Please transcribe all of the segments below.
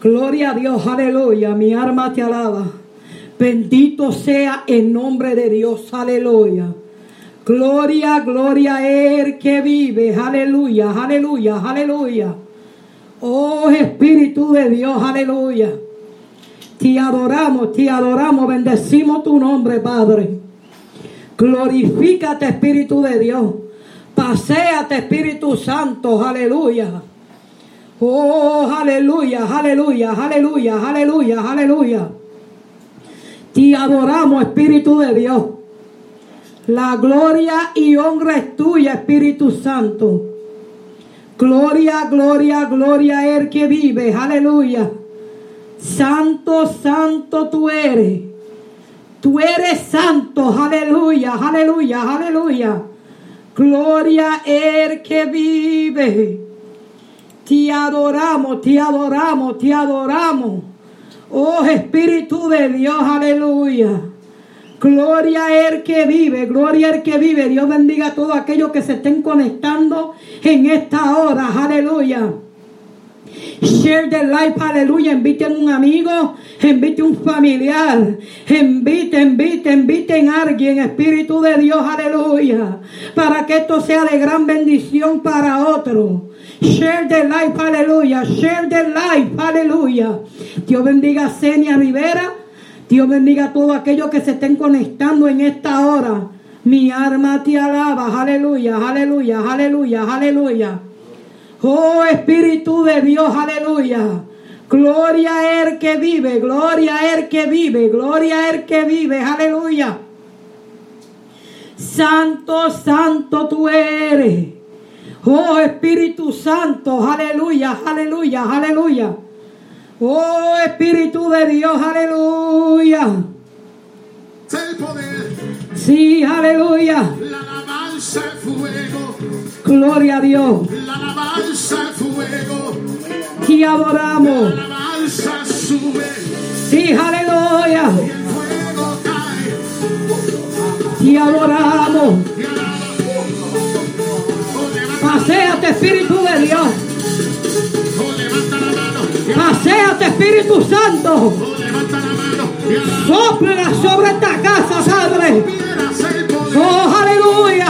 Gloria a Dios, aleluya. Mi alma te alaba. Bendito sea el nombre de Dios, aleluya. Gloria, gloria a Él que vive, aleluya, aleluya, aleluya. Oh Espíritu de Dios, aleluya. Te adoramos, te adoramos, bendecimos tu nombre, Padre. Glorifícate, Espíritu de Dios. Paseate, Espíritu Santo, aleluya. Oh, aleluya, aleluya, aleluya, aleluya, aleluya. Te adoramos, Espíritu de Dios. La gloria y honra es tuya, Espíritu Santo. Gloria, gloria, gloria Él que vive. Aleluya. Santo, santo tú eres. Tú eres santo. Aleluya, aleluya, aleluya. Gloria Él que vive. Te adoramos, te adoramos, te adoramos. Oh Espíritu de Dios, aleluya. Gloria a Él que vive, gloria a que vive. Dios bendiga a todos aquellos que se estén conectando en esta hora, aleluya. Share the life, aleluya. Inviten un amigo, inviten un familiar, inviten, inviten, inviten a alguien, Espíritu de Dios, aleluya. Para que esto sea de gran bendición para otro. Share the life, aleluya. Share the life, aleluya. Dios bendiga a Senia Rivera. Dios bendiga a todos aquellos que se estén conectando en esta hora. Mi alma te alaba, aleluya, aleluya, aleluya, aleluya. Oh Espíritu de Dios, aleluya. Gloria a Él que vive, gloria a Él que vive, gloria a Él que vive, aleluya. Santo, santo tú eres. Oh Espíritu Santo, aleluya, aleluya, aleluya. Oh Espíritu de Dios, aleluya. el poder, Sí, aleluya. la alabanza, fuego, Gloria a Dios. la alabanza, fuego, Te adoramos. la alabanza sube Sí, aleluya. y el fuego cae. Te adoramos. Paseate, Espíritu de Dios. Paseate, Espíritu Santo. Sopla sobre esta casa, Padre. Oh, aleluya.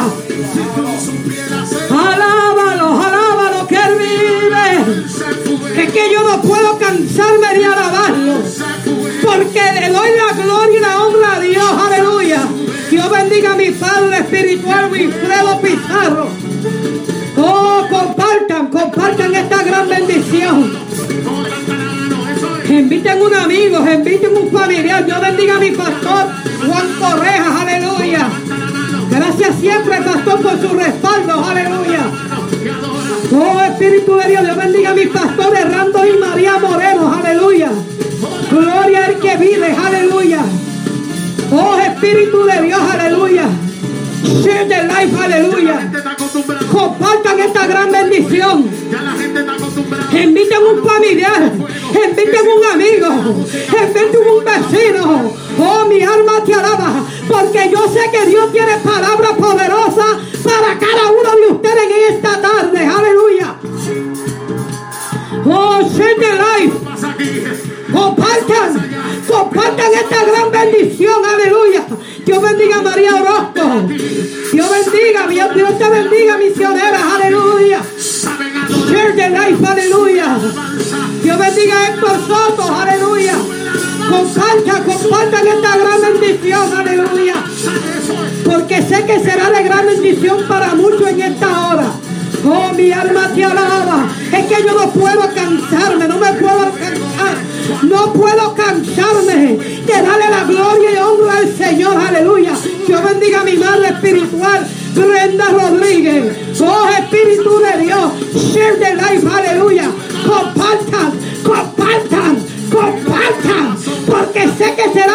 Alábalo, alábalo, que Él vive. Es que yo no puedo cansarme de alabarlo. Porque le doy la gloria y la honra a Dios. Aleluya. Dios bendiga a mi Padre espiritual, Wilfredo Pizarro. Inviten un amigo, inviten un familiar. Dios bendiga a mi pastor Juan Correjas. Aleluya. Gracias siempre, pastor, por su respaldo. Aleluya. Oh Espíritu de Dios, Dios bendiga a mis pastores Rando y María Moreno, aleluya. Gloria al que vive, aleluya. Oh Espíritu de Dios, aleluya. Share the life, aleluya. Compartan esta gran bendición. ya la gente está acostumbrada. Inviten un familiar, inviten un amigo, inviten un vecino. Oh, mi alma te alaba, porque yo sé que Dios tiene palabras poderosas para cada uno de ustedes en esta tarde. Aleluya. Oh, share the life. Compartan, compartan esta gran bendición, aleluya. Dios bendiga a María Orozco. Dios bendiga, Dios, Dios te bendiga, misioneras, Compartan, compartan esta gran bendición, aleluya. Porque sé que será de gran bendición para muchos en esta hora. Oh, mi alma te alaba. Es que yo no puedo cansarme, no me puedo cansar. No puedo cansarme de darle la gloria y honra al Señor, aleluya. Dios bendiga a mi madre espiritual, Brenda Rodríguez. Oh, Espíritu de Dios, share the life, aleluya. Sé que será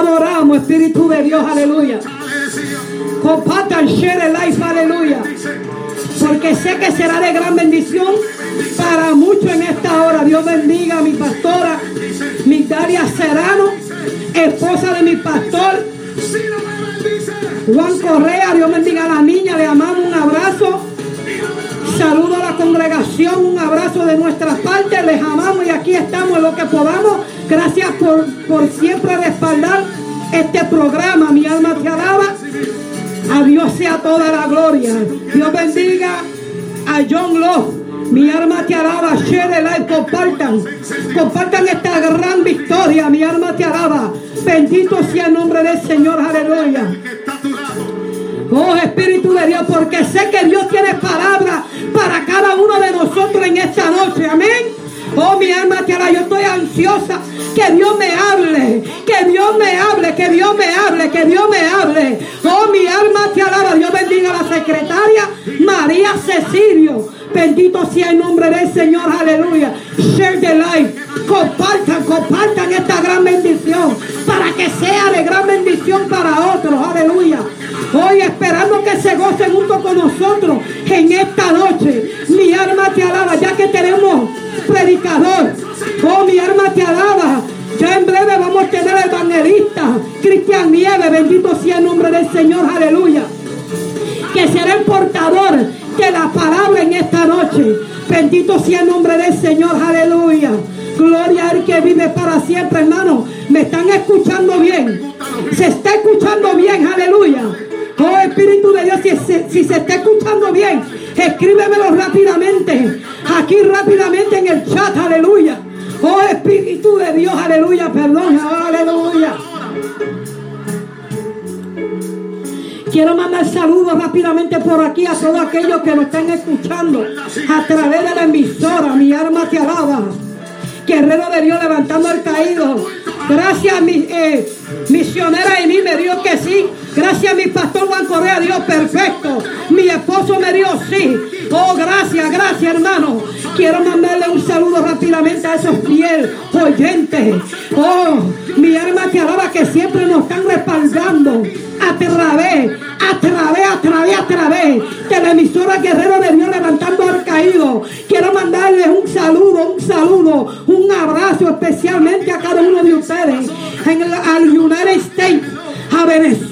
adoramos, Espíritu de Dios. Aleluya. Compartan, share el life. Aleluya. Porque sé que será de gran bendición para muchos en esta hora. Dios bendiga a mi pastora, Migdalia Serrano, esposa de mi pastor. Juan Correa. Dios bendiga a la niña, le amamos un abrazo. Saludo a la congregación, un abrazo de nuestra parte, les amamos y aquí estamos en lo que podamos. Gracias por, por siempre respaldar este programa, mi alma te alaba. A Dios sea toda la gloria. Dios bendiga a John Love. Mi alma te alaba. Share el live. Compartan. Compartan esta gran victoria. Mi alma te alaba. Bendito sea el nombre del Señor. Aleluya. Oh Espíritu de Dios, porque sé que Dios tiene palabra para cada uno de nosotros en esta noche. Amén. Oh, mi alma te alaba. Yo estoy ansiosa. Que Dios me hable. Que Dios me hable. Que Dios me hable. Que Dios me hable. Oh, mi alma te alaba. Dios bendiga a la secretaria María Cecilio. Bendito sea el nombre del Señor. Aleluya. Share the life. Compartan, compartan esta gran bendición. Para que sea de gran bendición para otros. Aleluya. Hoy esperando que se gocen junto con nosotros en esta noche. Mi alma te alaba, ya que tenemos predicador. Oh, mi alma te alaba. Ya en breve vamos a tener evangelista Cristian Nieves. Bendito sea el nombre del Señor. Aleluya que será el portador de la palabra en esta noche. Bendito sea el nombre del Señor, aleluya. Gloria al que vive para siempre, hermano. ¿Me están escuchando bien? ¿Se está escuchando bien? Aleluya. Oh Espíritu de Dios, si, se- si se está escuchando bien, escríbemelo rápidamente. Aquí rápidamente en el chat, aleluya. Oh Espíritu de Dios, aleluya, perdón, aleluya. Quiero mandar saludos rápidamente por aquí a todos aquellos que nos están escuchando a través de la emisora. Mi alma te alaba. Guerrero de Dios levantando al caído. Gracias, mi, eh, misionera y mí me dio que sí. Gracias, mi pastor Juan Correa, Dios perfecto. Mi esposo me dio sí. Oh, gracias, gracias, hermano. Quiero mandarle un saludo rápidamente a esos fieles oyentes. Oh, mi alma te alaba que siempre nos están respaldando a través, a través, a través de la emisora Guerrero de Dios levantando al caído. Quiero mandarles un saludo, un saludo, un abrazo especialmente a cada uno de ustedes en el, al United States, a Venezuela,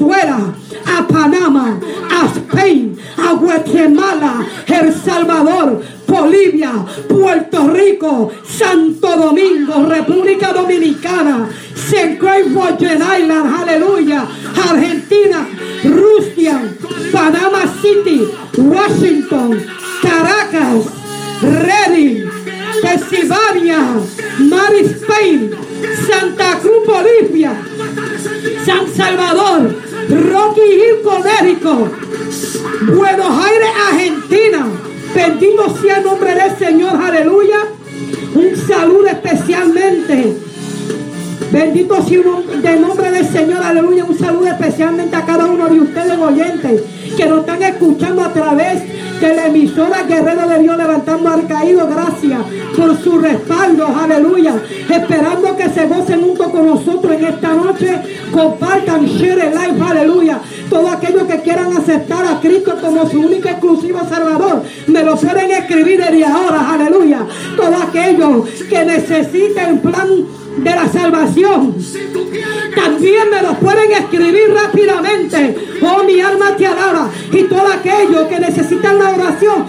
nosotros en esta noche. Compartan, share el live, aleluya. Todos aquellos que quieran aceptar a Cristo como su único exclusivo Salvador, me lo pueden escribir desde ahora, aleluya. Todos aquellos que necesiten plan de la salvación. También me lo pueden escribir rápidamente. Oh, mi alma te alaba. Y todo aquello que necesitan la oración,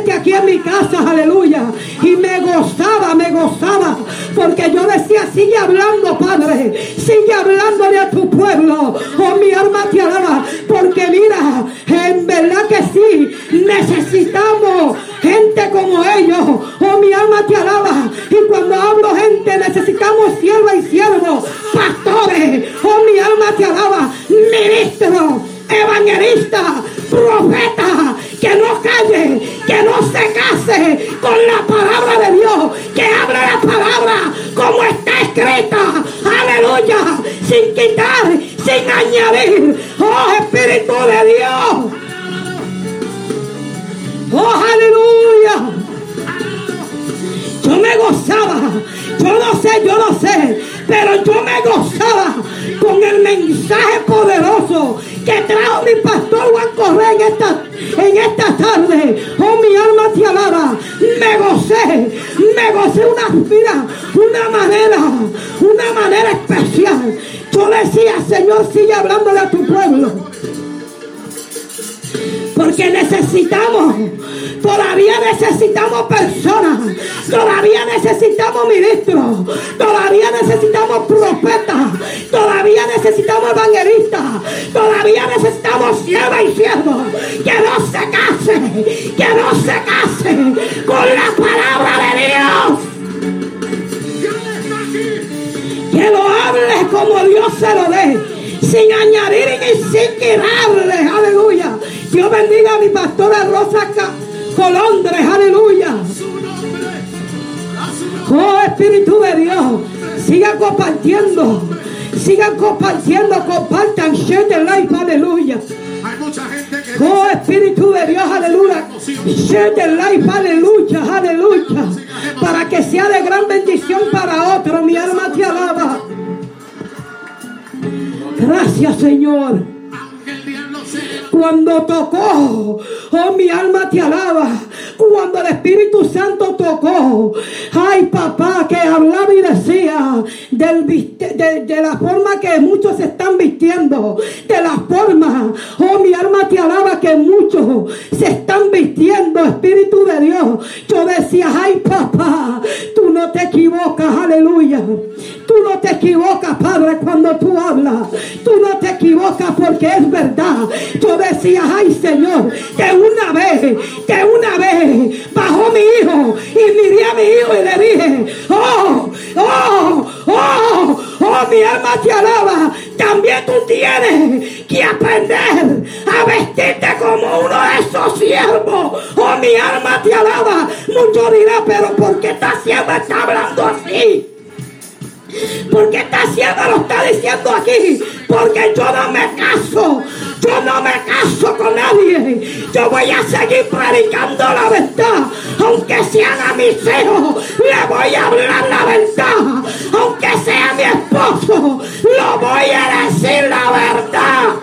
fuertemente aquí en mi casa, aleluya. Y me gozaba, me gozaba, porque yo decía, sigue hablando, Padre, sigue hablándole a tu pueblo. Oh, mi alma te alaba, porque mira, en verdad que sí, necesitamos gente como ellos. Oh, mi alma te alaba. Y cuando hablo gente, necesitamos sierva y siervo, pastores. Oh, mi alma te alaba, ministro, evangelista, profeta, que no calle, que no se case con la palabra de Dios, que hable la palabra como está escrita, aleluya, sin quitar, sin añadir, oh Espíritu de Dios, oh aleluya. Yo me gozaba, yo no sé, yo no sé, pero yo me gozaba con el mensaje poderoso que trajo mi pastor Juan Correa en esta, en esta tarde. Oh, mi alma te alaba. Me gocé, me gocé una, una manera, una manera especial. Yo decía, Señor, sigue hablándole a tu pueblo. Porque necesitamos, todavía necesitamos personas, todavía necesitamos ministros, todavía necesitamos profetas, todavía necesitamos evangelistas, todavía necesitamos siervas y siervos que no se casen, que no se casen con la palabra de Dios. Que lo hable como Dios se lo dé, sin añadir y sin quitarle, aleluya. Dios bendiga a mi pastora Rosa Colondres, aleluya. Oh Espíritu de Dios, siga compartiendo, sigan compartiendo, compartan, share the life, aleluya. Oh Espíritu de Dios, aleluya. Share the life, aleluya, aleluya. Para que sea de gran bendición para otro, mi alma te alaba. Gracias, Señor. Cuando tocó, oh mi alma te alaba. Cuando el Espíritu Santo tocó, ay papá, que hablaba y decía de, la forma que muchos se están vistiendo, de la forma, oh mi alma te alaba que muchos se están vistiendo, Espíritu de Dios. Yo decía, ay papá, tú no te equivocas, aleluya. Tú no te equivocas, Padre, cuando tú hablas. Tú no te equivocas porque es verdad. Decía, ay Señor, que una vez, que una vez bajó mi hijo y miré a mi hijo y le dije, oh, oh, oh, oh, mi alma te alaba. También tú tienes que aprender a vestirte como uno de esos siervos. Oh, mi alma te alaba. Mucho dirá, pero ¿por qué esta sierva está hablando así? Porque esta sierva lo está diciendo aquí. Porque yo no me caso. Yo no me caso con nadie. Yo voy a seguir predicando la verdad. Aunque sean a mis hijos, le voy a hablar la verdad. Aunque sea mi esposo, lo voy a decir la verdad.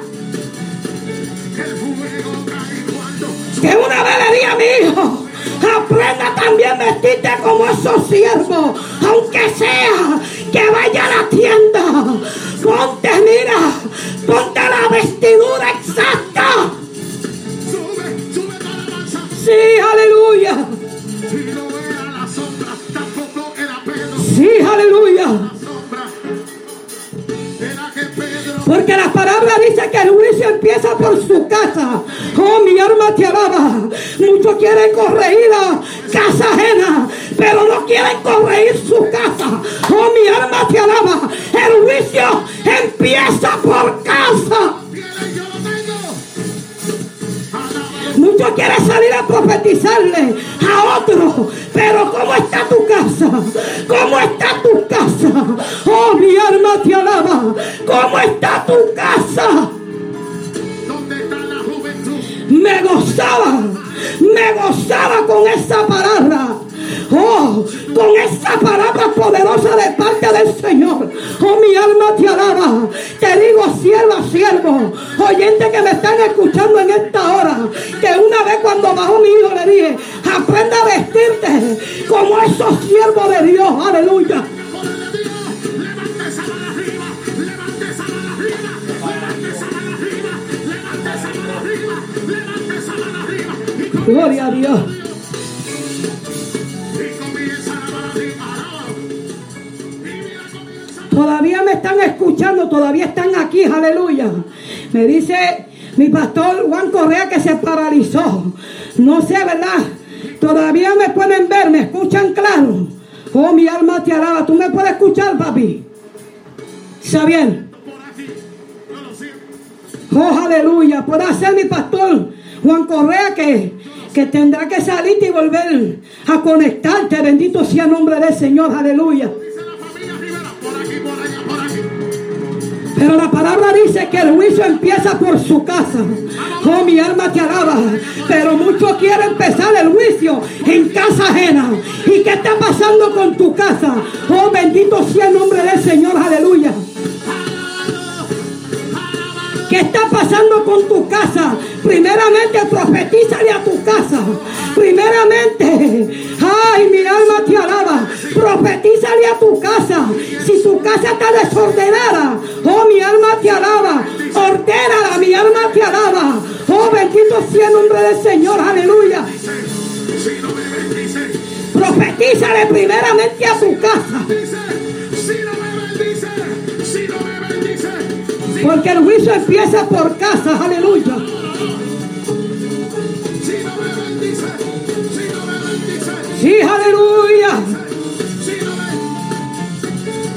Que una vez le di a mi hijo. Aprenda también vestirte como esos siervos, aunque sea que vaya a la tienda. Ponte, mira, Ponte la vestidura exacta. Sí, aleluya. Y no Porque la palabra dice que el juicio empieza por su casa. Oh, mi alma te alaba. Muchos quieren corregir la casa ajena, pero no quieren corregir su casa. Oh, mi alma te alaba. El juicio empieza por casa. Muchos quieren salir a profetizarle a otro, pero ¿cómo está tu casa? ¿Cómo está tu casa? Oh, mi alma te alaba. ¿Cómo está tu casa? ¿Dónde está la juventud? me gozaba, me gozaba con esa palabra. Oh, con esa palabra poderosa de parte del Señor. Oh, mi alma te alaba. Te digo, sierva, siervo, oyente que me están escuchando en esta hora, que una vez cuando bajó mi hijo le dije, aprenda a vestirte como esos siervos de Dios. Aleluya. Por el de Todavía me están escuchando, todavía están aquí, aleluya. Me dice mi pastor Juan Correa que se paralizó. No sé, ¿verdad? Todavía me pueden ver, me escuchan claro. Oh, mi alma te alaba. ¿Tú me puedes escuchar, papi? Siento. Oh, aleluya. Puede ser mi pastor Juan Correa que, que tendrá que salir y volver a conectarte. Bendito sea el nombre del Señor, aleluya. Pero la palabra dice que el juicio empieza por su casa. Oh, mi alma te alaba. Pero muchos quieren empezar el juicio en casa ajena. ¿Y qué está pasando con tu casa? Oh, bendito sea el nombre del Señor. Aleluya. ¿Qué está pasando con tu casa? Primeramente profetízale a tu casa. Primeramente, ay, mi alma te alaba. Profetízale a tu casa. Si tu casa está desordenada, oh, mi alma te alaba. Ordénala, mi alma te alaba. Oh, bendito sea el nombre del Señor. Aleluya. Profetízale primeramente a tu casa. Porque el juicio empieza por casa. Aleluya. si no me bendice, si no me bendice, Sí, aleluya.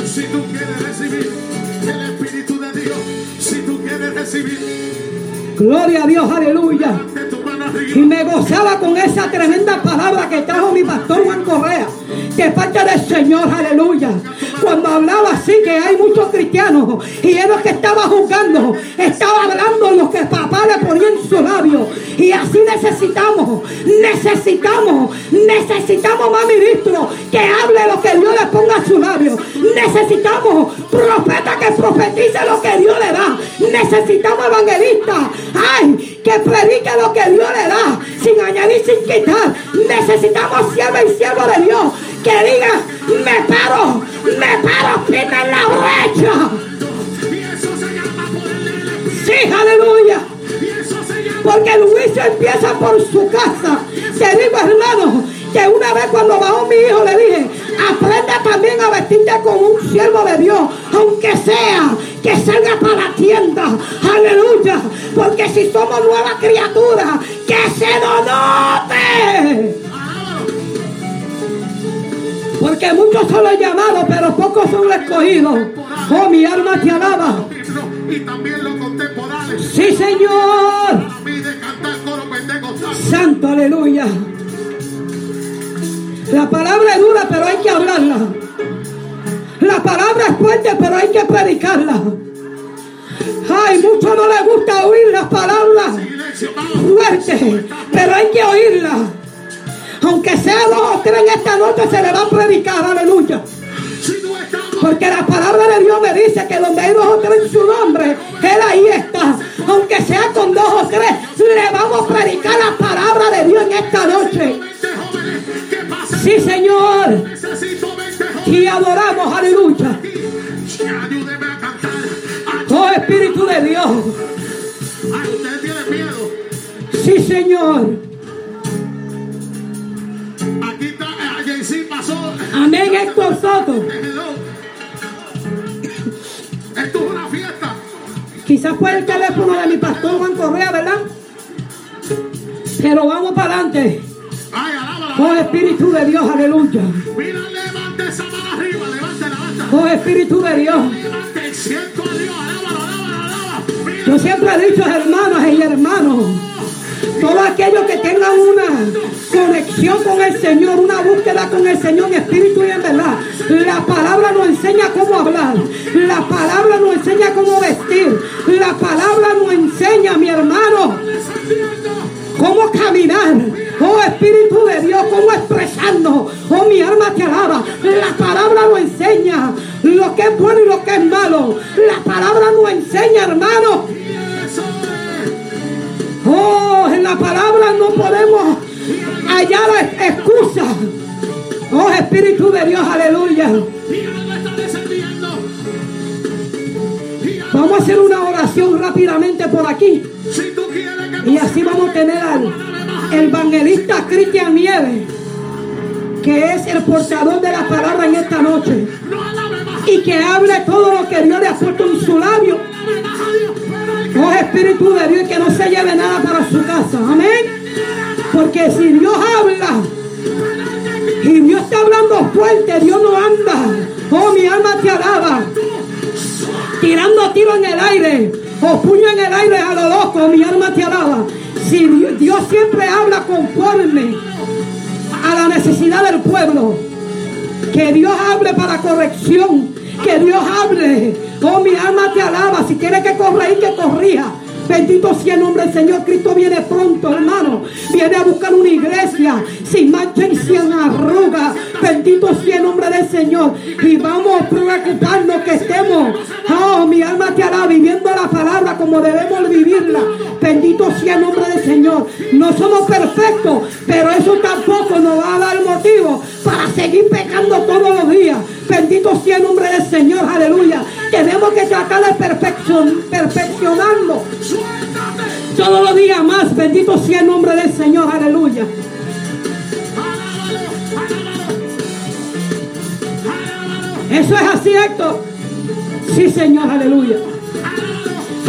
si tú quieres recibir el Espíritu de Dios, si tú quieres recibir Gloria a Dios. Aleluya. Y me gozaba con esa tremenda palabra que trajo mi pastor Juan Correa, de parte del Señor, aleluya. Hablaba así, que hay muchos cristianos, y él los que estaba juzgando, estaba hablando lo que papá le ponía en su labio. Y así necesitamos, necesitamos, necesitamos más ministros que hable lo que Dios le ponga a su labio. Necesitamos profetas que profetice lo que Dios le da. Necesitamos evangelistas, ay, que predique lo que Dios le da, sin añadir, sin quitar. Necesitamos siervo y siervo de Dios que diga, me paro, me paro firme en la brecha. Sí, aleluya. Porque el juicio empieza por su casa. Te digo, hermano, que una vez cuando bajó mi hijo le dije, aprenda también a vestirte como un siervo de Dios, aunque sea que salga para la tienda. Aleluya. Porque si somos nuevas criaturas, que se nos. Porque muchos son los llamados, pero pocos son los escogidos. Oh, mi alma te alaba. y también los contemporáneos. Sí, Señor. Pentecostal. Santo, aleluya. La palabra es dura, pero hay que hablarla. La palabra es fuerte, pero hay que predicarla. Ay, mucho no les gusta oír las palabras fuertes, pero hay que oírlas. Aunque sea dos o tres en esta noche, se le va a predicar, aleluya. Porque la palabra de Dios me dice que donde hay dos o tres en su nombre, Él ahí está. Aunque sea con dos o tres, le vamos a predicar la palabra de Dios en esta noche. 20 jóvenes, ¿qué pasa? Sí, Señor. Necesito 20 jóvenes. Y adoramos, aleluya. Oh Espíritu Dios. Tienen miedo. Sí, Señor. Aquí está, eh, JC pasó. Amén, Héctor Soto. Esto es una fiesta. Quizás fue el teléfono de mi pastor Juan Correa, ¿verdad? Pero vamos para adelante. Alábala. Oh Espíritu de Dios, aleluya. Mira, levante esa mano arriba, levante, levanta. Oh Espíritu de Dios. Levante, siento a Dios, alábalo, alábalo, alábalo. Mira, Yo siempre he dicho, hermanas y hermanos, todos aquellos que tengan una conexión con el Señor, una búsqueda con el Señor en espíritu y en verdad, la palabra nos enseña cómo hablar, la palabra nos enseña cómo vestir, la palabra nos enseña, mi hermano, cómo caminar. Oh Espíritu de Dios, cómo expresarnos. Oh mi alma te alaba. La palabra nos enseña lo que es bueno y lo que es malo. La palabra nos enseña, hermano. Oh, en la palabra no podemos hallar excusa. Oh Espíritu de Dios, aleluya. Vamos a hacer una oración rápidamente por aquí. Y así vamos a tener al evangelista Cristian Nieves, que es el portador de la palabra en esta noche. Y que hable todo lo que Dios le ha puesto en su labio. Oh Espíritu de Dios, que no se lleve nada para su casa. Amén. Porque si Dios habla y Dios está hablando fuerte, Dios no anda. Oh, mi alma te alaba. Tirando tiro en el aire o puño en el aire a lo loco, mi alma te alaba. Si Dios, Dios siempre habla conforme a la necesidad del pueblo. Que Dios hable para corrección. Que Dios hable. Oh, mi alma te alaba. Si quiere que corra y que corrija. Bendito sea el nombre del Señor. Cristo viene pronto, hermano. Viene a buscar una iglesia sin mancha y sin arruga. Bendito sea el nombre del Señor. Y vamos a preocuparnos que estemos. Oh, mi alma te alaba. Viviendo la palabra como debemos vivirla. Bendito sea el nombre del Señor. No somos perfectos, pero eso tampoco nos va a dar motivo para seguir pecando todos los días. Bendito sea el nombre del Señor, aleluya. Tenemos que tratar de perfeccion- perfeccionarnos suéltate, todos los días más. Bendito sea el nombre del Señor, aleluya. Eso es así, Héctor. Sí, Señor, aleluya.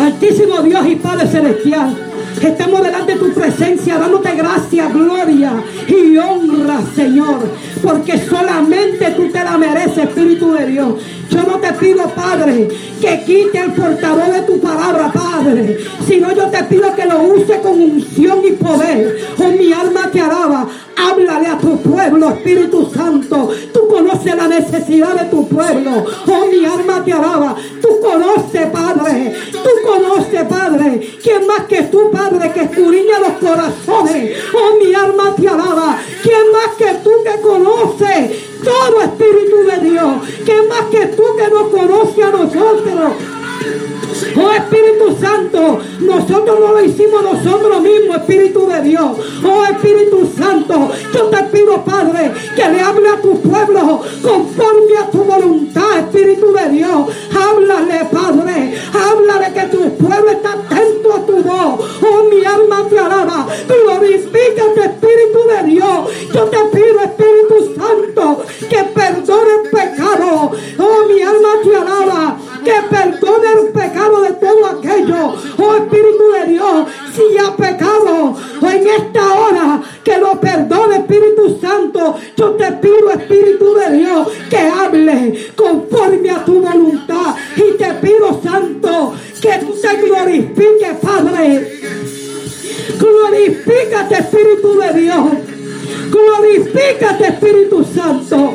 Altísimo Dios y Padre Celestial, estamos delante de tu presencia dándote gracia, gloria y honra, Señor, porque solamente tú te la mereces, Espíritu de Dios. Yo no te pido, Padre, que quite el portador de tu palabra, Padre, sino yo te pido que lo use con unción y poder. Oh, mi alma te alaba. Háblale a tu pueblo, Espíritu Santo. Tú conoces la necesidad de tu pueblo. Oh, mi alma te alaba. Tú conoces, Padre. Tú conoces, Padre. ¿Quién más que tú, Padre, que escudriña los corazones? Oh, mi alma te alaba. ¿Quién más que tú que conoces todo Espíritu de Dios? ¿Quién más que tú que nos conoce a nosotros? Oh Espíritu Santo, nosotros no lo hicimos nosotros mismos, Espíritu de Dios. Oh Espíritu Santo, yo te pido, Padre, que le hable a tu pueblo conforme a tu voluntad, Espíritu de Dios. Háblale, Padre, háblale que tu pueblo está atento a tu voz. Oh, mi alma te alaba. Glorifícate, Espíritu de Dios. Yo te pido, Espíritu Santo, que perdone el pecado. Oh, mi alma te alaba. Que perdone el pecado de todo aquello. Oh, Espíritu de Dios, si ha pecado en esta hora, que lo perdone, Espíritu Santo. Yo te pido, Espíritu de Dios, que hable conforme a tu voluntad. Y te pido, Santo, que tú te glorifiques, Padre. Glorifícate, Espíritu de Dios. Glorifícate, Espíritu Santo.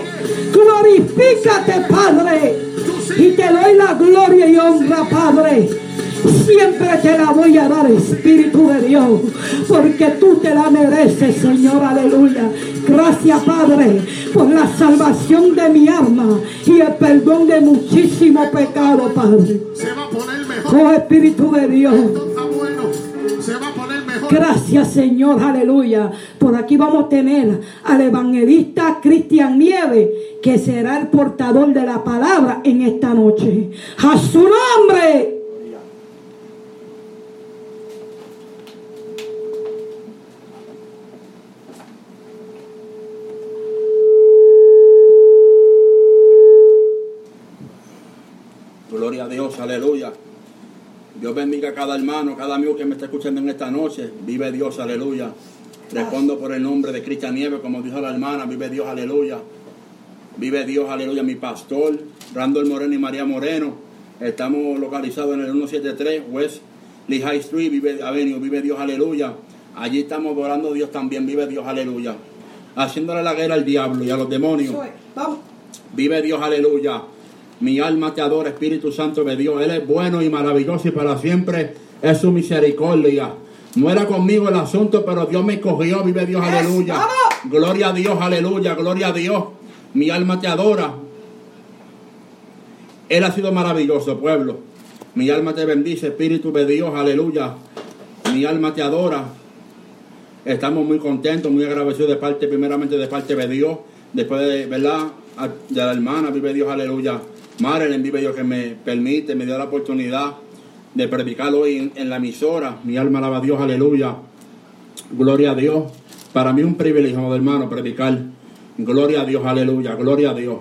Glorifícate, Padre. Y te doy la gloria y honra, Padre. Siempre te la voy a dar, Espíritu de Dios, porque tú te la mereces, Señor, aleluya. Gracias, Padre, por la salvación de mi alma y el perdón de muchísimo pecado, Padre. Se va a poner mejor. Oh Espíritu de Dios. Esto está bueno. Se va a. Gracias, Señor, aleluya. Por aquí vamos a tener al evangelista Cristian Nieve, que será el portador de la palabra en esta noche. A su nombre. Gloria a Dios, aleluya. Dios bendiga a cada hermano, cada amigo que me está escuchando en esta noche. Vive Dios, aleluya. Respondo por el nombre de Cristian Nieves, como dijo la hermana. Vive Dios, aleluya. Vive Dios, aleluya. Mi pastor, Randall Moreno y María Moreno. Estamos localizados en el 173 West Lee High Street, vive Avenue. Vive Dios, aleluya. Allí estamos adorando a Dios también. Vive Dios, aleluya. Haciéndole la guerra al diablo y a los demonios. Vive Dios, aleluya. Mi alma te adora, Espíritu Santo de Dios. Él es bueno y maravilloso y para siempre es su misericordia. No era conmigo el asunto, pero Dios me cogió. Vive Dios, aleluya. Gloria a Dios, aleluya. Gloria a Dios. Mi alma te adora. Él ha sido maravilloso, pueblo. Mi alma te bendice, Espíritu de Dios, aleluya. Mi alma te adora. Estamos muy contentos, muy agradecidos de parte, primeramente de parte de Dios, después de, ¿verdad? De la hermana, vive Dios, aleluya. Marilyn, vive Dios que me permite, me dio la oportunidad de predicar hoy en, en la emisora. Mi alma alaba a Dios, aleluya. Gloria a Dios. Para mí es un privilegio, amado hermano, predicar. Gloria a Dios, aleluya, gloria a Dios.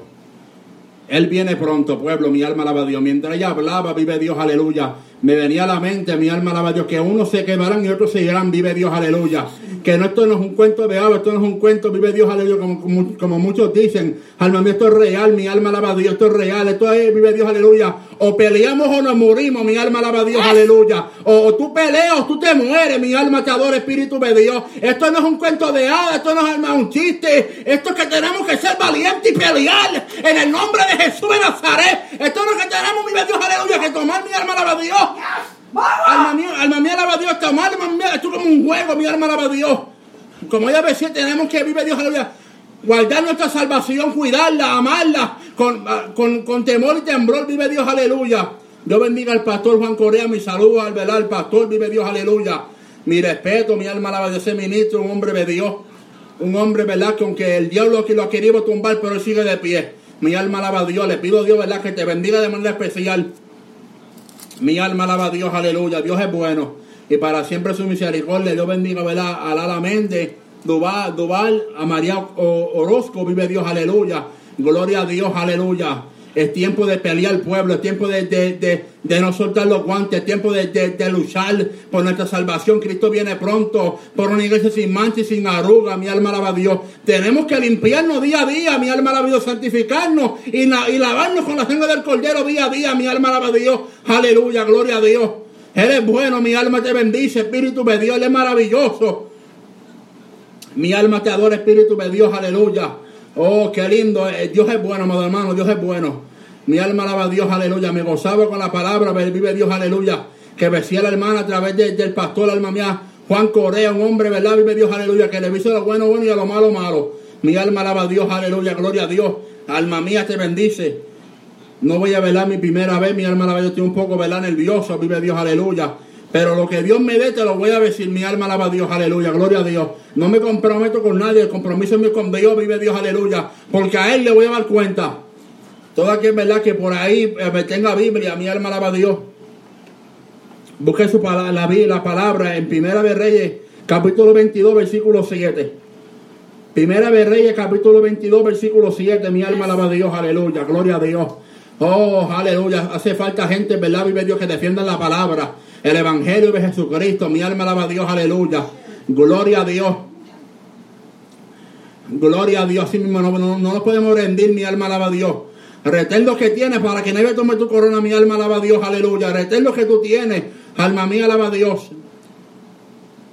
Él viene pronto, pueblo, mi alma alaba a Dios. Mientras ella hablaba, vive Dios, aleluya. Me venía a la mente, mi alma alaba a Dios, que unos se quemarán y otros se irán, vive Dios, aleluya. Que no, esto no es un cuento de hadas, esto no es un cuento, vive Dios, aleluya, como, como, como muchos dicen. Alma mía, esto es real, mi alma alaba a Dios, esto es real, esto es, vive Dios, aleluya. O peleamos o nos morimos, mi alma alaba a Dios, aleluya. O, o tú peleas o tú te mueres, mi alma te adora, Espíritu de Dios. Esto no es un cuento de hadas, esto no es alma, un chiste. Esto es que tenemos que ser valientes y pelear en el nombre de Jesús de Nazaret. Esto es que tenemos, vive Dios, aleluya, que tomar mi alma alaba a Dios. Alma mía, alma mía alaba a Dios, tomar alma mía, esto es como un juego, mi alma alaba a Dios. Como ella decía, tenemos que vive Dios, aleluya. Guardar nuestra salvación, cuidarla, amarla, con, ah, con, con temor y temblor, vive Dios, aleluya. Dios bendiga al pastor Juan Correa, mi saludo al velar, al pastor, vive Dios, aleluya. Mi respeto, mi alma alaba a ese ministro, un hombre de Dios. Un hombre, ¿verdad? Que aunque el diablo lo ha querido tumbar, pero él sigue de pie. Mi alma alaba a Dios, le pido a Dios, ¿verdad? Que te bendiga de manera especial. Mi alma alaba a Dios, aleluya. Dios es bueno. Y para siempre su misericordia. Dios bendiga, ¿verdad? A Lala Duval, Duval, a María Orozco, vive Dios, aleluya. Gloria a Dios, aleluya. Es tiempo de pelear pueblo, es tiempo de, de, de, no soltar los guantes, es tiempo de luchar por nuestra salvación. Cristo viene pronto por una iglesia sin mancha y sin arruga. Mi alma alaba a Dios. Tenemos que limpiarnos día a día, mi alma alaba a Dios, santificarnos y, la- y lavarnos con la sangre del cordero día a día. Mi alma alaba a Dios. Aleluya, gloria a Dios. Él es bueno, mi alma te bendice, Espíritu de Dios, Él es maravilloso. Mi alma te adora, Espíritu de Dios, aleluya. Oh, qué lindo. eh, Dios es bueno, amado hermano, Dios es bueno. Mi alma alaba a Dios, aleluya. Me gozaba con la palabra, vive Dios, aleluya. Que decía la hermana a través de- del pastor, alma mía, Juan Correa, un hombre, ¿verdad? Vive Dios, aleluya. Que le hizo lo bueno, bueno y a lo malo, malo. Mi alma alaba a Dios, aleluya, gloria a Dios. Alma mía te bendice. No voy a velar mi primera vez, mi alma alaba Dios, estoy un poco ¿verdad? nervioso, vive Dios, aleluya. Pero lo que Dios me dé, te lo voy a decir, mi alma alaba a Dios, aleluya, gloria a Dios. No me comprometo con nadie, el compromiso mío con Dios, vive Dios, aleluya. Porque a Él le voy a dar cuenta. Todo aquel, ¿verdad? Que por ahí eh, me tenga Biblia, mi alma alaba a Dios. Busque su palabra, la, la palabra en Primera de Reyes, capítulo 22, versículo 7. Primera de Reyes, capítulo 22, versículo 7. Mi alma alaba a Dios, aleluya, gloria a Dios. Oh, aleluya. Hace falta gente, ¿verdad? Vive Dios que defiendan la palabra, el evangelio de Jesucristo. Mi alma alaba a Dios, aleluya. Gloria a Dios. Gloria a Dios. Así mismo no, no, no nos podemos rendir, mi alma alaba a Dios. Retén lo que tienes para que nadie tome tu corona, mi alma alaba a Dios, aleluya. Retén lo que tú tienes, alma mía alaba a Dios.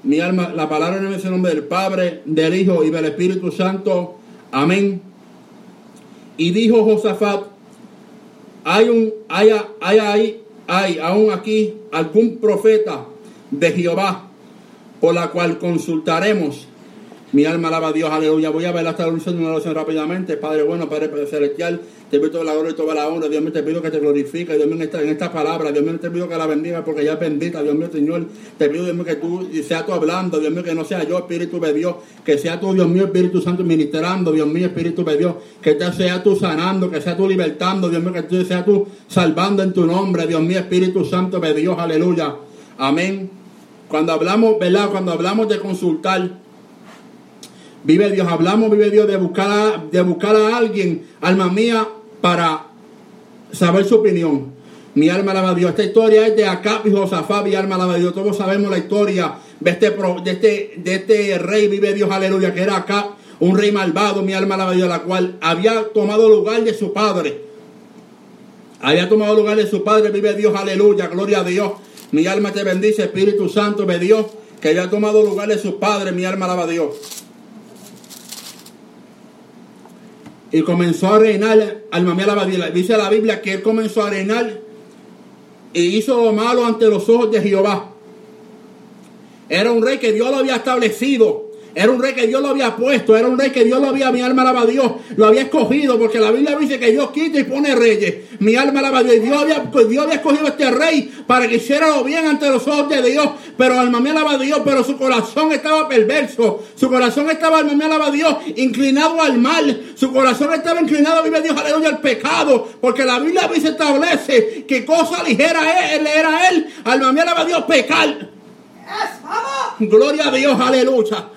Mi alma, la palabra en el nombre del Padre, del Hijo y del Espíritu Santo. Amén. Y dijo Josafat, hay un, hay, hay, hay, hay aún aquí algún profeta de Jehová por la cual consultaremos. Mi alma alaba a Dios, aleluya. Voy a ver hasta la oración, una oración rápidamente. Padre bueno, Padre celestial, te pido toda la gloria y toda la honra. Dios mío, te pido que te glorifique. Dios mío, en esta, en esta palabra. Dios mío, te pido que la bendiga porque ya es bendita. Dios mío, Señor, te pido, Dios mío, que tú seas tú hablando. Dios mío, que no sea yo, Espíritu de Dios. Que sea tú, Dios mío, Espíritu Santo, ministrando. Dios mío, Espíritu de Dios. Que te sea tú sanando, que sea tú libertando. Dios mío, que tú sea tú salvando en tu nombre. Dios mío, Espíritu Santo de Dios. Aleluya. Amén. Cuando hablamos, ¿verdad? Cuando hablamos de consultar, Vive Dios, hablamos, vive Dios, de buscar a, de buscar a alguien, alma mía, para saber su opinión. Mi alma alaba a Dios. Esta historia es de Acab y Josafat. Mi alma alaba a Dios. Todos sabemos la historia de este, de este, de este rey, vive Dios, aleluya, que era Acab, un rey malvado, mi alma alaba a Dios, la cual había tomado lugar de su padre. Había tomado lugar de su padre, vive Dios, aleluya, gloria a Dios. Mi alma te bendice, Espíritu Santo, ve Dios, que había tomado lugar de su padre, mi alma alaba a Dios. Y comenzó a reinar, alma mía alaba a Dios. Dice la Biblia que él comenzó a reinar y hizo lo malo ante los ojos de Jehová. Era un rey que Dios lo había establecido. Era un rey que Dios lo había puesto. Era un rey que Dios lo había, mi alma alaba a Dios, lo había escogido. Porque la Biblia dice que Dios quita y pone reyes. Mi alma alaba a Dios. Y Dios había, Dios había escogido a este rey para que hiciera lo bien ante los ojos de Dios. Pero alma mía alaba a Dios. Pero su corazón estaba perverso. Su corazón estaba, alma mía alaba a Dios, inclinado al mal. Su corazón estaba inclinado, vive Dios, aleluya, al pecado. Porque la Biblia dice, establece que cosa ligera él, era él. Alma mía alaba a Dios, pecar. Gloria a Dios, aleluya.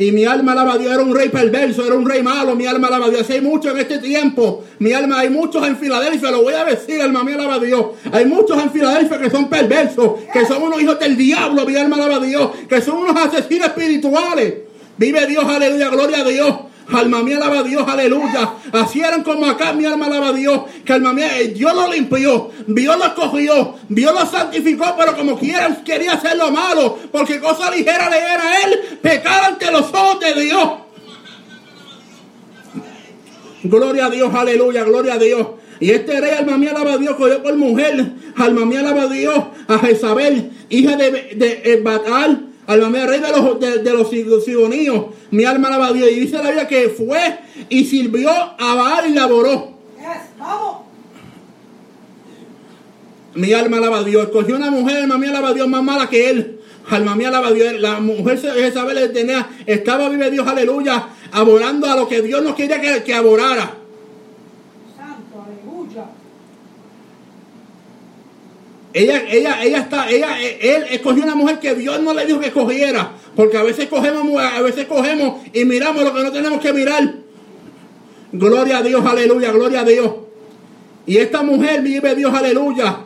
Y mi alma alaba a Dios, era un rey perverso, era un rey malo, mi alma alaba a Dios. Hay muchos en este tiempo, mi alma, hay muchos en Filadelfia, lo voy a decir, alma mía alaba a Dios. Hay muchos en Filadelfia que son perversos, que son unos hijos del diablo, mi alma alaba a Dios, que son unos asesinos espirituales. Vive Dios, aleluya, gloria a Dios. Alma mía alaba a Dios, aleluya. Así como acá, mi alma alaba a Dios. Que alma mía, eh, Dios lo limpió, Dios lo escogió, Dios lo santificó, pero como quieran quería hacer lo malo, porque cosa ligera le era a él pecar ante los ojos de Dios. Gloria a Dios, aleluya, gloria a Dios. Y este rey, alma mía, alaba a Dios, cogió por mujer, alma mía, alaba a Dios, a Jezabel, hija de, de, de Batal, alma mía, rey de los, de, de los sidoníos. Mi alma alaba a Dios. Y dice la Biblia que fue y sirvió a Baal y laboró. Mi alma alaba a Dios. Escogió una mujer, alma mía, alaba a Dios, más mala que él. Alma mía, alaba a Dios. La mujer Jezabel tenía, estaba, vive Dios, aleluya, aborando a lo que Dios no quería que, que aborara. Santo, aleluya. Ella, ella, ella está, ella, él escogió una mujer que Dios no le dijo que escogiera. Porque a veces cogemos, a veces cogemos y miramos lo que no tenemos que mirar. Gloria a Dios, aleluya, gloria a Dios. Y esta mujer vive Dios, aleluya.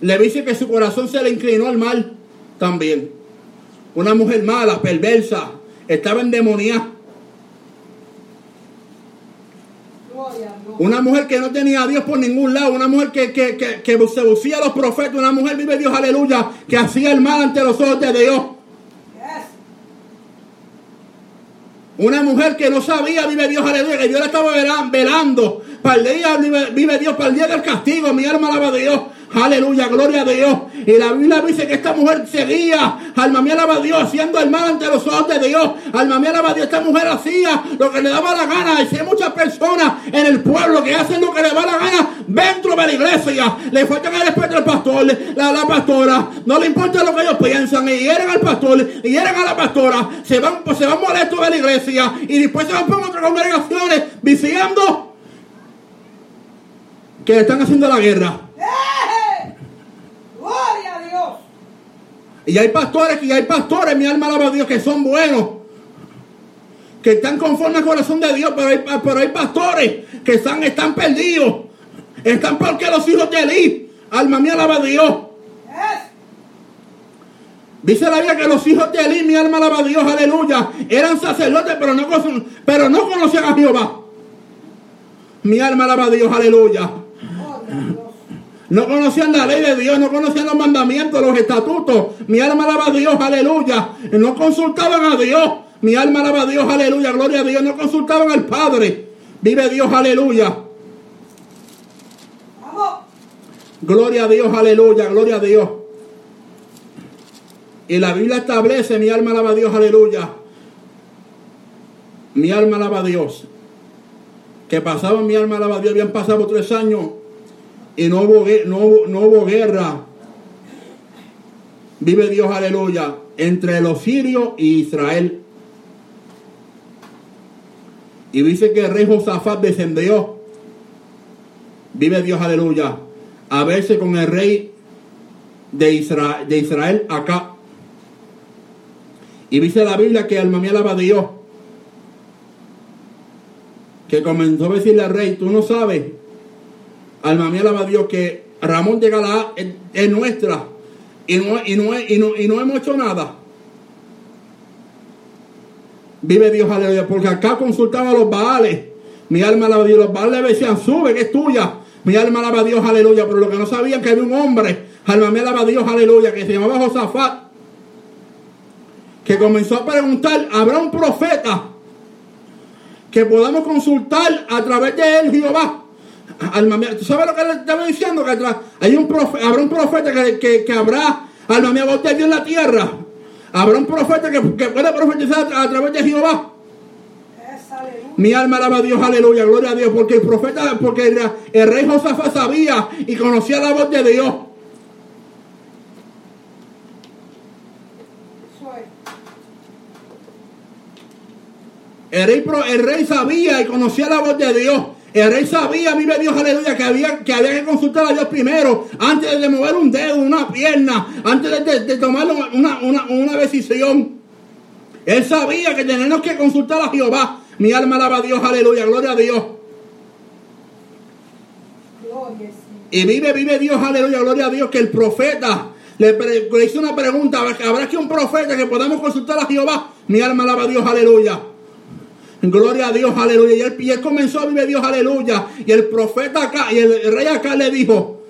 Le dice que su corazón se le inclinó al mal también. Una mujer mala, perversa, estaba endemoniada. Gloria a Dios. Una mujer que no tenía a Dios por ningún lado, una mujer que, que, que, se buscía a los profetas, una mujer vive Dios, aleluya, que hacía el mal ante los ojos de Dios. Una mujer que no sabía, vive Dios, aleluya, que Dios la estaba velan- velando. Para el día, vive, vive Dios, para el día del castigo. Mi alma alaba a Dios. Aleluya, gloria a Dios. Y la Biblia dice que esta mujer seguía, alma mía alaba a Dios, haciendo el mal ante los ojos de Dios. Alma mía alaba a Dios. Esta mujer hacía lo que le daba la gana. Si hay muchas personas en el pueblo que hacen lo que le da la gana dentro de la iglesia, le faltan el respeto al pastor, la, la pastora. No le importa lo que ellos piensan. Y hieren al pastor, y hieren a la pastora. Se van, pues, se van molestos de la iglesia. Y después se van por otras congregaciones diciendo que le están haciendo la guerra. ¡Eh! Gloria a Dios. Y hay pastores y hay pastores, mi alma alaba a Dios, que son buenos. Que están conformes al corazón de Dios, pero hay, pero hay pastores que están, están perdidos. Están porque los hijos de Eli. Alma mía alaba a Dios. Dice la Biblia que los hijos de Eli, mi alma alaba a Dios, aleluya. Eran sacerdotes, pero no, pero no conocían a Jehová. Mi alma alaba a Dios, aleluya. No conocían la ley de Dios, no conocían los mandamientos, los estatutos. Mi alma alaba a Dios, aleluya. No consultaban a Dios. Mi alma alaba a Dios, aleluya, gloria a Dios. No consultaban al Padre. Vive Dios, aleluya. Gloria a Dios, aleluya, gloria a Dios. Y la Biblia establece, mi alma alaba a Dios, aleluya. Mi alma alaba a Dios. Que pasaban, mi alma alaba a Dios, habían pasado tres años y no hubo, no no hubo guerra. Vive Dios, aleluya, entre los sirios y Israel. Y dice que el rey Josafat descendió. Vive Dios, aleluya. A verse con el rey de Israel, de Israel acá. Y dice la Biblia que alma mía alaba a Dios. Que comenzó a decirle al rey, tú no sabes Alma mía, alaba a Dios que Ramón de Galaad es, es nuestra y no, y, no, y, no, y no hemos hecho nada. Vive Dios, aleluya, porque acá consultaba a los Baales. Mi alma alaba a Dios. Los Baales le decían, sube, que es tuya. Mi alma alaba a Dios, aleluya. Pero lo que no sabían que había un hombre, alma mía alaba a Dios, aleluya, que se llamaba Josafat, que comenzó a preguntar, ¿habrá un profeta que podamos consultar a través de él, Jehová? Alma mía, ¿tú sabes lo que le estaba diciendo? Que hay un profe- habrá un profeta que, que, que habrá, alma mía, voz de Dios en la tierra. Habrá un profeta que, que pueda profetizar a, a través de Jehová. Mi alma alaba a Dios, aleluya, gloria a Dios, porque el profeta, porque el, el rey Josafat sabía y conocía la voz de Dios. El rey sabía y conocía la voz de Dios. El rey sabía, vive Dios, aleluya, que había, que había que consultar a Dios primero, antes de mover un dedo, una pierna, antes de, de- de tomar una, una, una decisión. Él sabía que tenemos que consultar a Jehová. Mi alma alaba a Dios, aleluya, gloria a Dios. Y vive, vive Dios, aleluya, gloria a Dios, que el profeta le, pre- le hizo una pregunta, ¿habrá que un profeta que podamos consultar a Jehová? Mi alma alaba a Dios, aleluya. Gloria a Dios, aleluya. Y él, y comenzó a vivir Dios, aleluya. Y el profeta acá, y el, rey acá le dijo,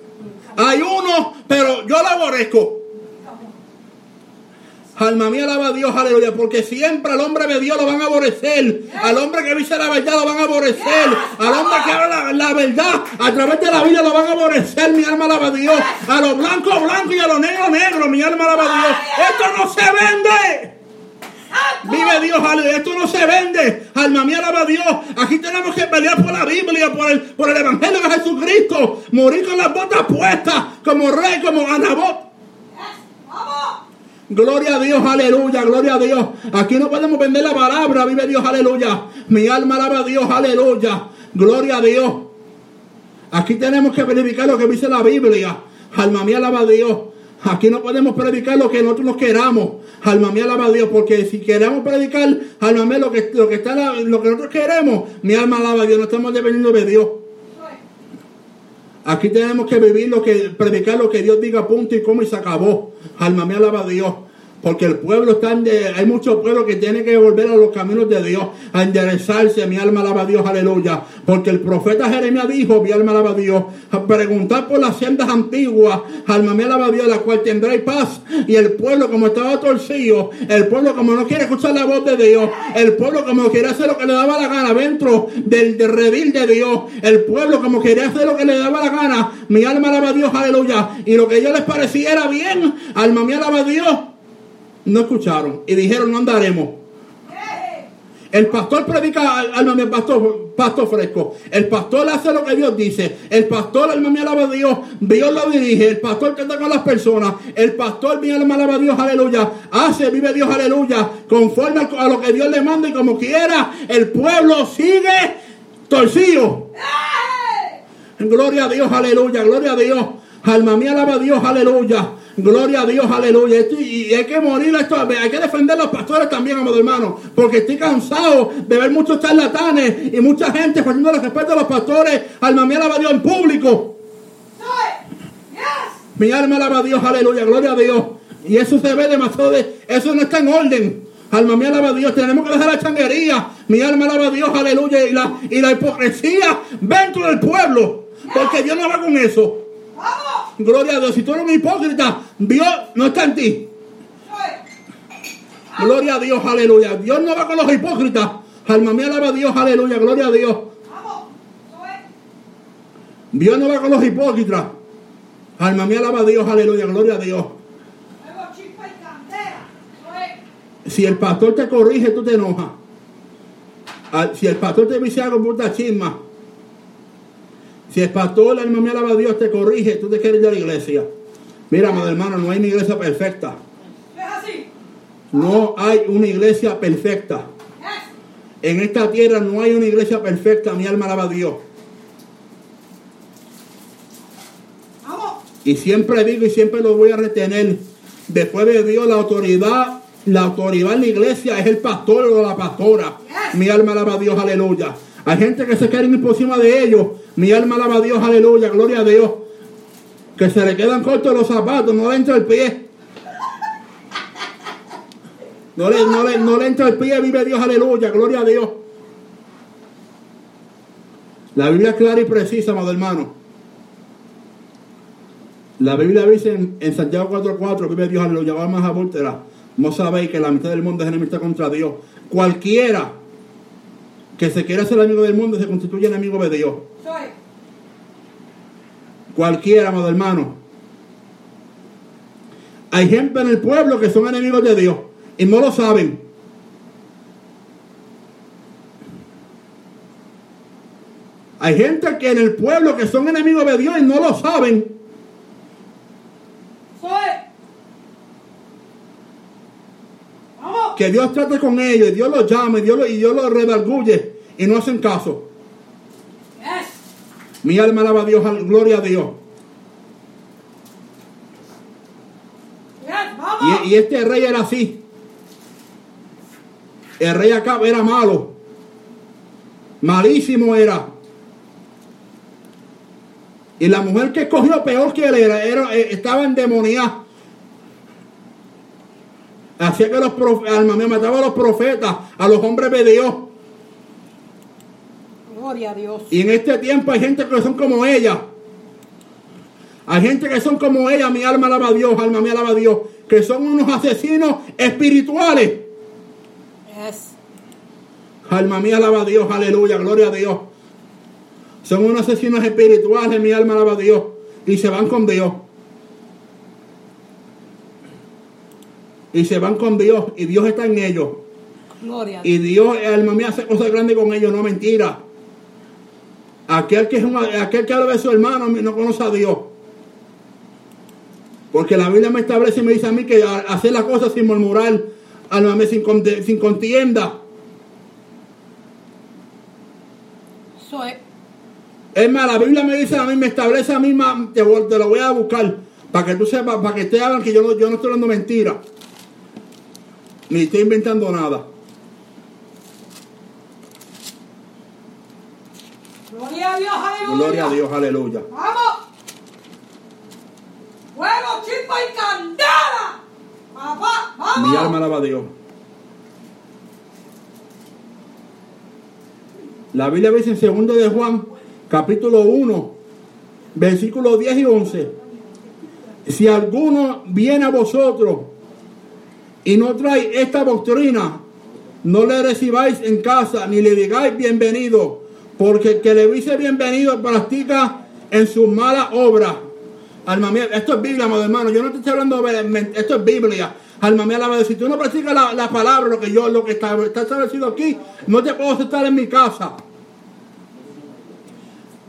hay uno, pero yo lo aborrezco. Alma mía alaba a Dios, aleluya, porque siempre al hombre de Dios lo van a aborrecer, al hombre que dice la verdad lo van a aborrecer, al hombre que habla la, verdad a través de la vida lo van a aborrecer, mi alma alaba a Dios, a los blancos blancos y a los negros negros, mi alma alaba a Dios. Esto no se vende. Vive Dios, aleluya. Esto no se vende. Alma mía, alaba a Dios. Aquí tenemos que pelear por la Biblia, por el, por el Evangelio de Jesucristo. Morir con las botas puestas, como rey, como Anabot. Gloria a Dios, aleluya, gloria a Dios. Aquí no podemos vender la palabra, vive Dios, aleluya. Mi alma alaba a Dios, aleluya. Gloria a Dios. Aquí tenemos que verificar lo que dice la Biblia. Alma mía, alaba a Dios. Aquí no podemos predicar lo que nosotros nos queramos. Alma mía, alaba a Dios. Porque si queremos predicar, alma mía, lo que, lo que, está, lo que nosotros queremos, mi alma alaba a Dios. No estamos dependiendo de Dios. Aquí tenemos que vivir lo que, predicar lo que Dios diga, punto y cómo y se acabó. Alma mía, alaba a Dios. Porque el pueblo está en hay muchos pueblos que tienen que volver a los caminos de Dios, a enderezarse, mi alma alaba a Dios, aleluya. Porque el profeta Jeremías dijo, mi alma alaba a Dios, preguntar por las sendas antiguas, alma mía alaba a Dios, la cual tendréis paz. Y el pueblo como estaba torcido, el pueblo como no quiere escuchar la voz de Dios, el pueblo como quiere hacer lo que le daba la gana dentro del, del redil de Dios, el pueblo como quería hacer lo que le daba la gana, mi alma alaba a Dios, aleluya. Y lo que ellos les parecía era bien, alma mía alaba a Dios no escucharon y dijeron no andaremos. El pastor predica, al- alma mía, pastor, pastor fresco. El pastor hace lo que Dios dice. El pastor, alma mía, alaba a Dios. Dios lo dirige. El pastor trata con las personas. El pastor, mi alma, alaba a Dios, aleluya. Hace, vive Dios, aleluya. Conforme a a lo que Dios le manda y como quiera, el pueblo sigue torcido. Gloria a Dios, aleluya, gloria a Dios. Alma mía, alaba a Dios, aleluya. Gloria a Dios, aleluya. Y hay que morir esto, hay que defender a los pastores también, amados hermanos, porque estoy cansado de ver muchos charlatanes y mucha gente faltando el respeto a los pastores. Alma mía, alaba a Dios en público. Mi alma alaba a Dios, aleluya, gloria a Dios. Y eso se ve demasiado de, eso no está en orden. Alma mía alaba a Dios, tenemos que dejar la changuería. Mi alma alaba a Dios, aleluya. Y la, y la hipocresía dentro del pueblo. Porque Dios no va con eso. Gloria a Dios. Si tú eres un hipócrita, Dios no está en ti. Gloria a Dios, aleluya. Dios no va con los hipócritas. Alma mía alaba a Dios, aleluya, gloria a Dios. Dios no va con los hipócritas. Alma mía alaba a Dios, aleluya, gloria a Dios. Si el pastor te corrige, tú te enojas. Ah, Si el pastor te dice algo, puta chisma. Si el pastor, alma mía, alaba a Dios, te corrige, tú te quieres ir a la iglesia. Mira, amado hermano, no hay una iglesia perfecta. No hay una iglesia perfecta. En esta tierra no hay una iglesia perfecta. Mi alma alaba a Dios. Y siempre digo y siempre lo voy a retener. Después de Dios, la autoridad, la autoridad en la iglesia es el pastor o la pastora. Mi alma alaba a Dios, aleluya. Hay gente que se quieren ir por encima de ellos. Mi alma alaba a Dios, aleluya, gloria a Dios. Que se le quedan cortos los zapatos, no le entra el pie. No le, no, le, no le entra el pie, vive Dios, aleluya, gloria a Dios. La Biblia es clara y precisa, amado hermano. La Biblia dice en, en Santiago 4.4, vive Dios, aleluya, va más a No sabéis que la mitad del mundo es enemistad contra Dios. Cualquiera que se quiera ser amigo del mundo se constituye enemigo de Dios. Soy. Cualquiera, amado hermano. Hay gente en el pueblo que son enemigos de Dios y no lo saben. Hay gente que en el pueblo que son enemigos de Dios y no lo saben. Soy. Vamos. Que Dios trate con ellos, y Dios los llame, y Dios los, y Dios los redarguye y no hacen caso. Yes. Mi alma alaba a Dios, gloria a Dios. Yes. Y, y este rey era así. El rey acá era malo. Malísimo era. Y la mujer que escogió peor que él era, era- eh, estaba endemoniada. Hacía que los profetas, alma mía, mataba a los profetas, a los hombres de Dios. Gloria a Dios. Y en este tiempo hay gente que son como ella. Hay gente que son como ella, mi alma alaba a Dios, alma mía alaba a Dios, que son unos asesinos espirituales. Yes. Alma mía alaba a Dios, aleluya, gloria a Dios. Son unos asesinos espirituales, mi alma alaba a Dios. Y se van con Dios. Y se van con Dios. Y Dios está en ellos. Gloria. Y Dios, alma mía, hace cosas grandes con ellos, no mentira. Aquel que, es un- aquel que habla de su hermano no conoce a Dios. Porque la Biblia me establece y me dice a mí que hacer las cosas sin murmurar, alma mía, sin, sin contienda. Soy. Es más, la Biblia me dice a mí, me establece a mí, te, te lo voy a buscar, para que tú sepas, para que te hagan que yo no, yo no estoy hablando mentira. Ni estoy inventando nada. Gloria a Dios. Aleluya. Gloria a Dios, aleluya. Vamos. Fuego, chispa y candela. Papá, vamos. Mi alma alaba a Dios. La Biblia dice en 2 de Juan, capítulo 1, versículos 10 y 11. Si alguno viene a vosotros y no trae esta doctrina, no le recibáis en casa ni le digáis bienvenido, porque el que le dice bienvenido practica en sus malas obras. Alma mía, esto es Biblia, amado hermano. Yo no te estoy hablando de esto es Biblia. Alma mía, alaba si tú no practicas la, la palabra, lo que yo, lo que está, está establecido aquí, no te puedo aceptar en mi casa.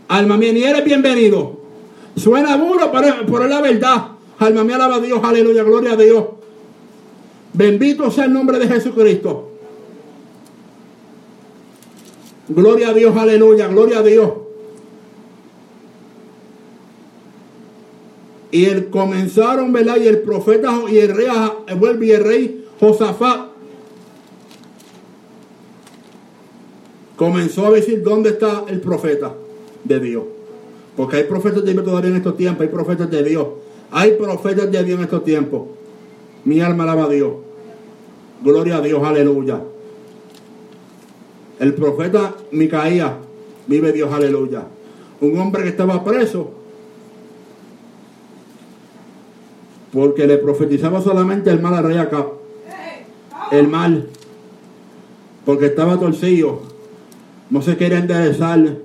Alma mía, ni eres bienvenido. Suena duro, pero, pero es la verdad. Alma mía, alaba a Dios, aleluya, gloria a Dios. Bendito sea el nombre de Jesucristo. Gloria a Dios, aleluya, gloria a Dios. Y el comenzaron, ¿verdad? Y el profeta y el rey, vuelve y el rey Josafat comenzó a decir dónde está el profeta de Dios. Porque hay profetas de Dios todavía en estos tiempos, hay profetas de Dios. Hay profetas de Dios en estos tiempos. Mi alma alaba a Dios. Gloria a Dios, aleluya. El profeta Micaías, vive Dios, aleluya. Un hombre que estaba preso porque le profetizaba solamente el mal al rey acá. El mal, porque estaba torcido, no se quería enderezar,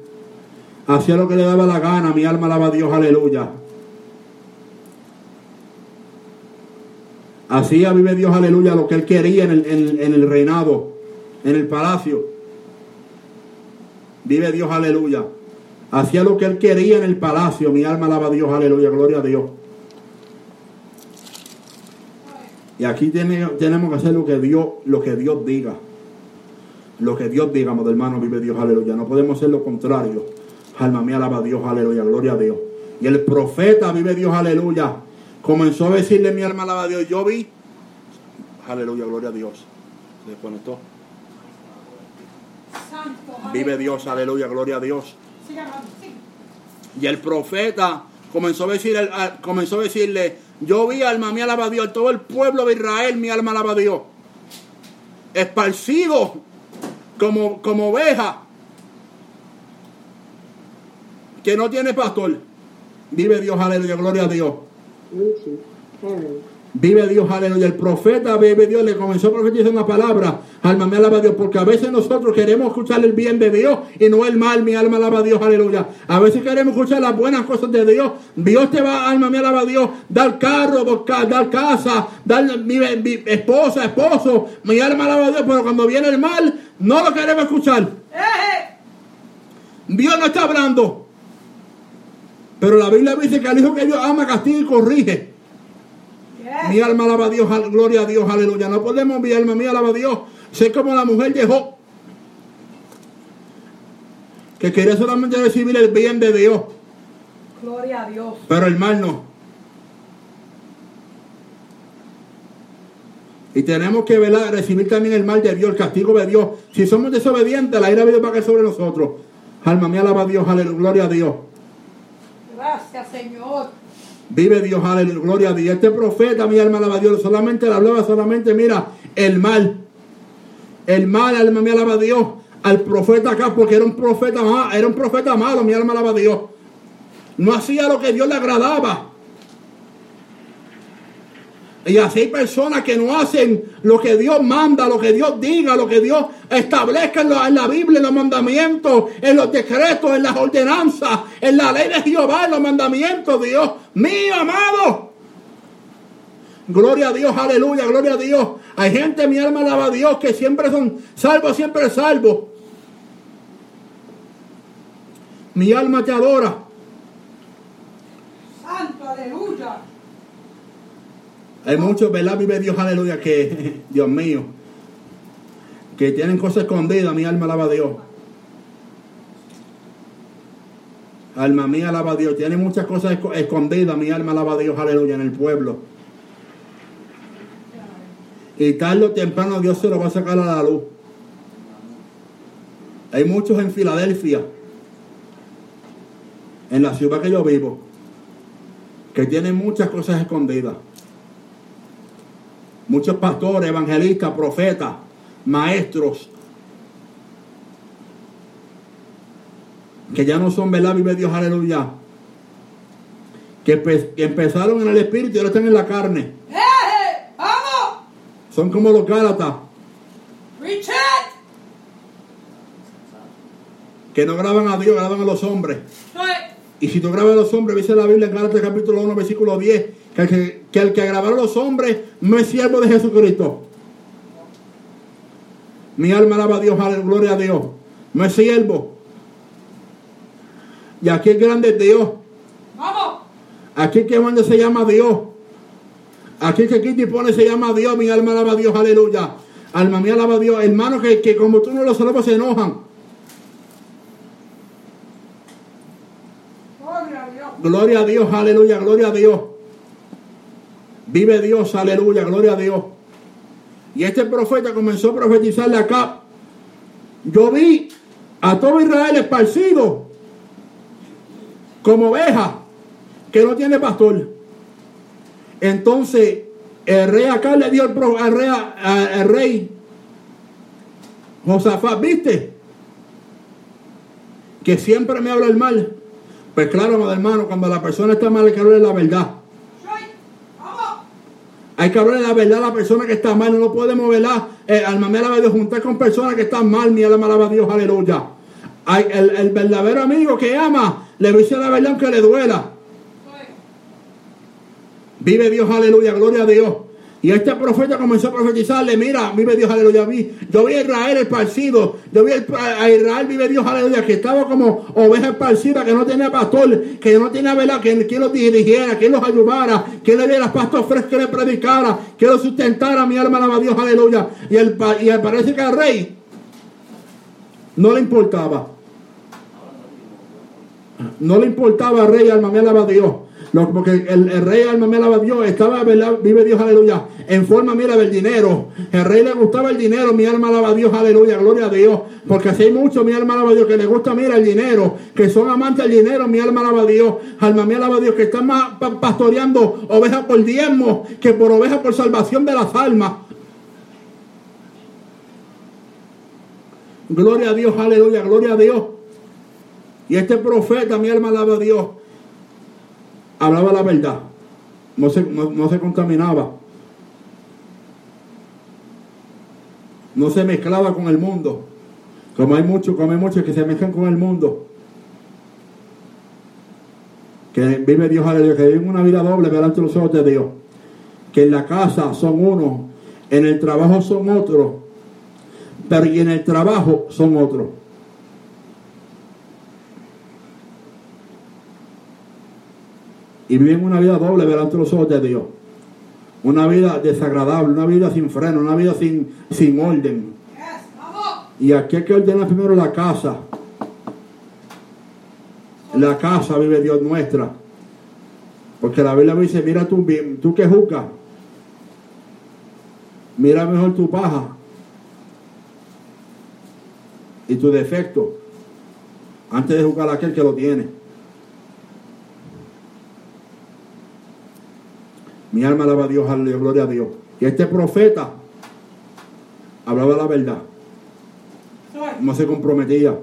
hacía lo que le daba la gana, mi alma alaba a Dios, aleluya. Hacía, vive Dios, aleluya, lo que él quería en el, reinado, en el palacio. Vive Dios, aleluya. Hacía lo que él quería en el palacio, mi alma alaba a Dios, aleluya, gloria a Dios. Y aquí tiene- tenemos que hacer lo que Dios, lo que Dios diga. Lo que Dios diga, amado hermano, vive Dios, aleluya. No podemos hacer lo contrario. Alma mía, alaba a Dios, aleluya, gloria a Dios. Y el profeta, vive Dios, aleluya. Comenzó a decirle, mi alma, alaba a Dios. Yo vi, aleluya, gloria a Dios. Se desconectó. Vive Dios, aleluya, gloria a Dios. Y el profeta comenzó a, decir, comenzó a decirle, yo vi alma mía alaba a Dios, todo el pueblo de Israel mi alma alaba a Dios. Esparcido como, como oveja que no tiene pastor. Vive Dios, aleluya, gloria a Dios. Vive Dios, aleluya. El profeta, vive Dios, le comenzó a profetizar una palabra. Alma, me alaba a Dios. Porque a veces nosotros queremos escuchar el bien de Dios y no el mal. Mi alma alaba a Dios, aleluya. A veces queremos escuchar las buenas cosas de Dios. Dios te va, alma, me alaba a Dios. Dar carro, dar ca- dar casa, dar mi, mi esposa, esposo. Mi alma alaba a Dios. Pero cuando viene el mal, no lo queremos escuchar. ¡Eh! Dios no está hablando. Pero la Biblia dice que al hijo que Dios ama, castiga y corrige. Yes. Mi alma alaba a Dios, gloria a Dios, aleluya. No podemos, mi alma mía alaba a Dios. Sé como la mujer de Job, que quería solamente recibir el bien de Dios, Gloria a Dios. pero el mal no. Y tenemos que velar, recibir también el mal de Dios, el castigo de Dios. Si somos desobedientes, la ira de Dios va a caer sobre nosotros. Alma mía alaba a Dios, aleluya, gloria a Dios. Gracias, Señor. Vive Dios, aleluya, gloria a Dios. Este profeta, mi alma alaba a Dios, solamente le hablaba solamente, mira, el mal. El mal, alma mía alaba Dios. Al profeta acá, porque era un profeta era un profeta malo, mi alma alaba a Dios. No hacía lo que Dios le agradaba. Y así hay personas que no hacen lo que Dios manda, lo que Dios diga, lo que Dios establezca en, la Biblia, en los mandamientos, en los decretos, en las ordenanzas, en la ley de Jehová, en los mandamientos, Dios mío, amado. Gloria a Dios, aleluya, gloria a Dios. Hay gente, mi alma alaba a Dios, que siempre son salvos, siempre salvos. Mi alma te adora. Santo, aleluya. Hay muchos, ¿verdad? Vive Dios, aleluya, que, Dios mío, que tienen cosas escondidas, mi alma alaba a Dios. Alma mía alaba a Dios, tiene muchas cosas esco- escondidas, mi alma alaba a Dios, aleluya, en el pueblo. Y tarde o temprano Dios se lo va a sacar a la luz. Hay muchos en Filadelfia, en la ciudad que yo vivo, que tienen muchas cosas escondidas. Muchos pastores, evangelistas, profetas, maestros, que ya no son, ¿verdad? Vive Dios, aleluya. Que, empe- que empezaron en el espíritu y ahora están en la carne. ¡Eh! eh! ¡Vamos! Son como los Gálatas, ¡Richard! que no graban a Dios, graban a los hombres. Y si tú grabas a los hombres, dice la Biblia en Gálatas capítulo 1, versículo 10, que el que, que el que grabaron los hombres no es siervo de Jesucristo. Mi alma alaba a Dios, aleluya, gloria a Dios. No es siervo. Y aquí el grande es Dios. ¡Vamos! Aquí el que manda se llama Dios. Aquí el que quita y pone se llama Dios. Mi alma alaba a Dios, aleluya. Alma mía alaba a Dios. Hermanos que, que como tú no los salvas se enojan. Gloria a Dios. Gloria a Dios, aleluya, gloria a Dios. Vive Dios, aleluya, gloria a Dios. Y este profeta comenzó a profetizarle acá. Yo vi a todo Israel esparcido como oveja que no tiene pastor. Entonces, el rey acá le dio pro- al rey, al Josafat, ¿viste? Que siempre me habla el mal. Pues claro, hermano, cuando la persona está mal hay que hablarle la verdad. Hay que hablarle la verdad a la persona que está mal. No podemos, ¿verdad? Eh, alma mía alaba a Dios, juntar con personas que están mal. Mi alma alaba a Dios, aleluya. Hay, el, el verdadero amigo que ama, le dice la verdad aunque le duela. Vive Dios, aleluya, gloria a Dios. Y este profeta comenzó a profetizarle, mira, vive Dios, aleluya. Vi, yo vi a Israel esparcido, yo vi a Israel, vive Dios, aleluya, que estaba como oveja esparcida, que no tenía pastor, que no tenía vela, que quien los dirigiera, quien los ayudara, quien le diera pastos frescos, que le predicara, que los sustentara, mi alma alaba Dios, aleluya. Y, el, y parece que al rey no le importaba. No le importaba al rey, alma mía alaba Dios. Lo- porque el, rey alma mía alaba a Dios, estaba, vive Dios, aleluya, en forma, mira, del dinero. El rey le gustaba el dinero, mi alma alaba a Dios, aleluya, gloria a Dios. Porque así hay muchos, mi alma alaba a Dios, que le gusta, mira, el dinero, que son amantes del dinero, mi alma alaba a Dios, alma mía alaba a Dios, que están más pa- pastoreando ovejas por diezmo que por ovejas por salvación de las almas. Gloria a Dios, aleluya, gloria a Dios. Y este profeta, mi alma alaba a Dios, hablaba la verdad. No se, no, no se contaminaba. No se mezclaba con el mundo. Como hay muchos, como hay muchos que se mezclan con el mundo. Que vive Dios, aleluya, que viven una vida doble delante de los ojos de Dios. Que en la casa son unos, en el trabajo son otros, pero en el trabajo son otros. Y viven una vida doble delante de los ojos de Dios. Una vida desagradable, una vida sin freno, una vida sin, sin orden. Y aquí hay que ordenar primero la casa. La casa vive Dios nuestra. Porque la Biblia dice, mira tú, tú que juzgas. Mira mejor tu paja. Y tu defecto. Antes de juzgar a aquel que lo tiene. Mi alma alaba a Dios, aleluya, gloria a Dios. Y este profeta hablaba la verdad. No se comprometía.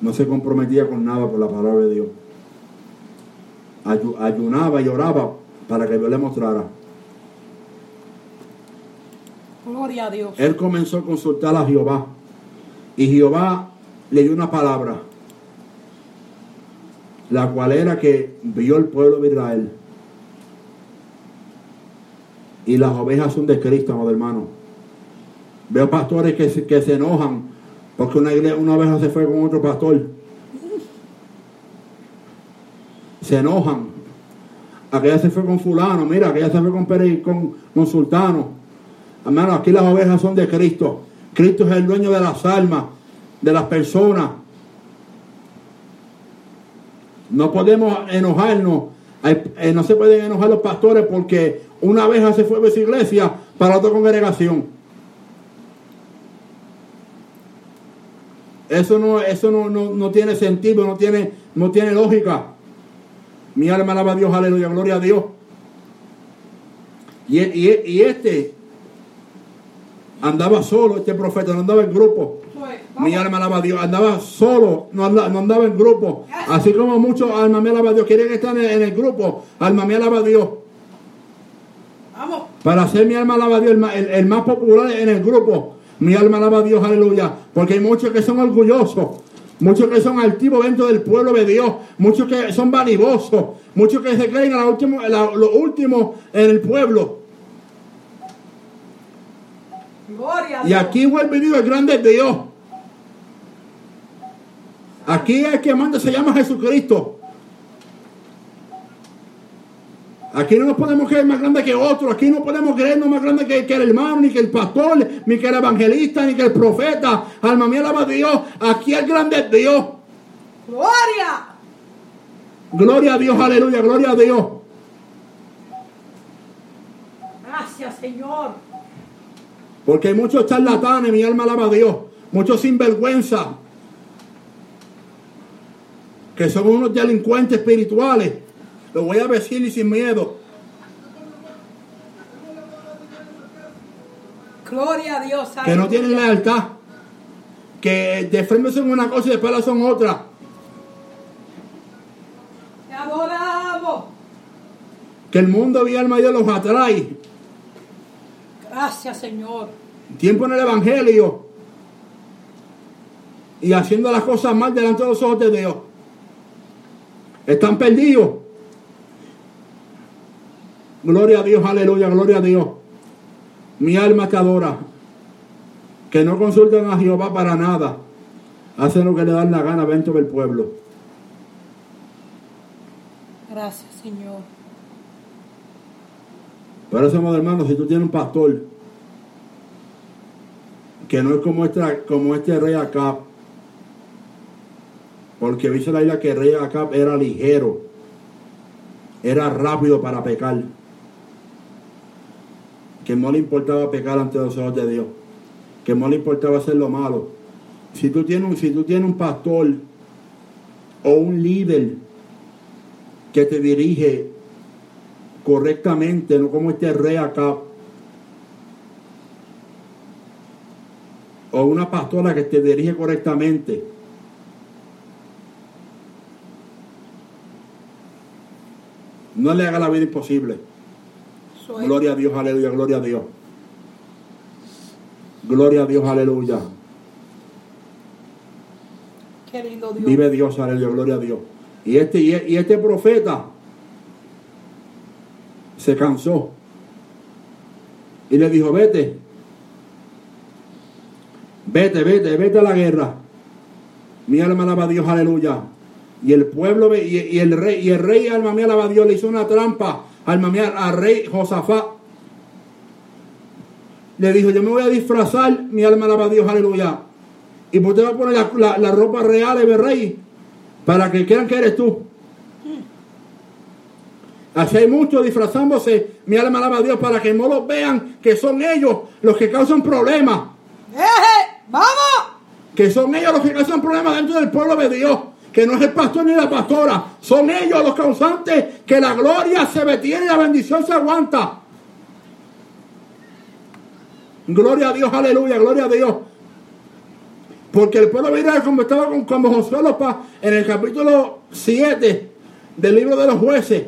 No se comprometía con nada por la palabra de Dios. Ayu- ayunaba y oraba para que Dios le mostrara. Gloria a Dios. Él comenzó a consultar a Jehová. Y Jehová le dio una palabra. La cual era que vio el pueblo de Israel. Y las ovejas son de Cristo, amado hermano. Veo pastores que se, que se enojan porque una, igle- una oveja se fue con otro pastor. Se enojan. Aquella se fue con fulano, mira, aquella se fue con Pérez, con, con sultano. Hermano, aquí las ovejas son de Cristo. Cristo es el dueño de las almas, de las personas. No podemos enojarnos. Eh, no se pueden enojar los pastores porque una abeja se fue de su iglesia para otra congregación. Eso no, eso no, no, no tiene sentido, no tiene, no tiene lógica. Mi alma alaba a Dios, aleluya, gloria a Dios. Y, y, y este andaba solo, este profeta, no andaba en grupo. Mi alma alaba a Dios, andaba solo, no andaba, no andaba en grupo. Así como muchos alma me alaba a Dios, quieren estar en, en el grupo, alma me alaba a Dios. Para ser mi alma alaba a Dios, el, más popular en el grupo. Mi alma alaba a Dios, aleluya. Porque hay muchos que son orgullosos, muchos que son altivos dentro del pueblo de Dios, muchos que son vanidosos, muchos que se creen a la última- la- lo último en el pueblo. Gloria a Y aquí Dios, el grande Dios. Aquí el que manda se llama Jesucristo. Aquí no nos podemos creer más grande que otro. Aquí no podemos creernos más grande que, que el hermano, ni que el pastor, ni que el evangelista, ni que el profeta. Alma mía, alaba a Dios. Aquí el grande es Dios. Gloria. Gloria a Dios, aleluya, gloria a Dios. Gracias, Señor. Porque hay muchos charlatanes, mi alma alaba a Dios. Muchos sinvergüenza. Que son unos delincuentes espirituales. Lo voy a decir y sin miedo. Gloria a Dios. Que no tienen lealtad. Que de frente son una cosa y después la son otra. Te adoramos. Que el mundo, mi alma, Dios los atrae. Gracias, Señor. Tiempo en el Evangelio. Y haciendo las cosas mal delante de los ojos de Dios. Están perdidos. Gloria a Dios, aleluya, gloria a Dios. Mi alma te adora. Que no consultan a Jehová para nada. Hacen lo que le dan la gana dentro del pueblo. Gracias, Señor. Por eso, hermano, si tú tienes un pastor que no es como este, este rey acá, Porque dice la isla que el rey Acab era ligero, era rápido para pecar, que no le importaba pecar ante los ojos de Dios, que no le importaba hacer lo malo. Si tú tienes un, si tú tienes un pastor o un líder que te dirige correctamente, no como este rey acá, o una pastora que te dirige correctamente, no le haga la vida imposible. Gloria a Dios, aleluya, gloria a Dios. Gloria a Dios, aleluya. Qué lindo Dios. Vive Dios, aleluya, gloria a Dios. Y este, y este profeta se cansó y le dijo, vete, vete, vete, vete a la guerra. Mi alma alaba a Dios, aleluya. Y el pueblo y, y el rey, y el rey alma mía alaba a Dios, le hizo una trampa, alma mía, al rey Josafat. Le dijo, yo me voy a disfrazar, mi alma alaba a Dios, aleluya. Y vos te vas a poner la ropa real de rey para que crean que eres tú. Así hay muchos disfrazándose, mi alma alaba a Dios, para que no los vean que son ellos los que causan problemas. ¡Eje! ¡Vamos! Que son ellos los que causan problemas dentro del pueblo de Dios. Que no es el pastor ni la pastora. Son ellos los causantes que la gloria se detiene y la bendición se aguanta. Gloria a Dios, aleluya, gloria a Dios. Porque el pueblo de Israel, como estaba con como Josué pa- en el capítulo 7 del libro de los jueces,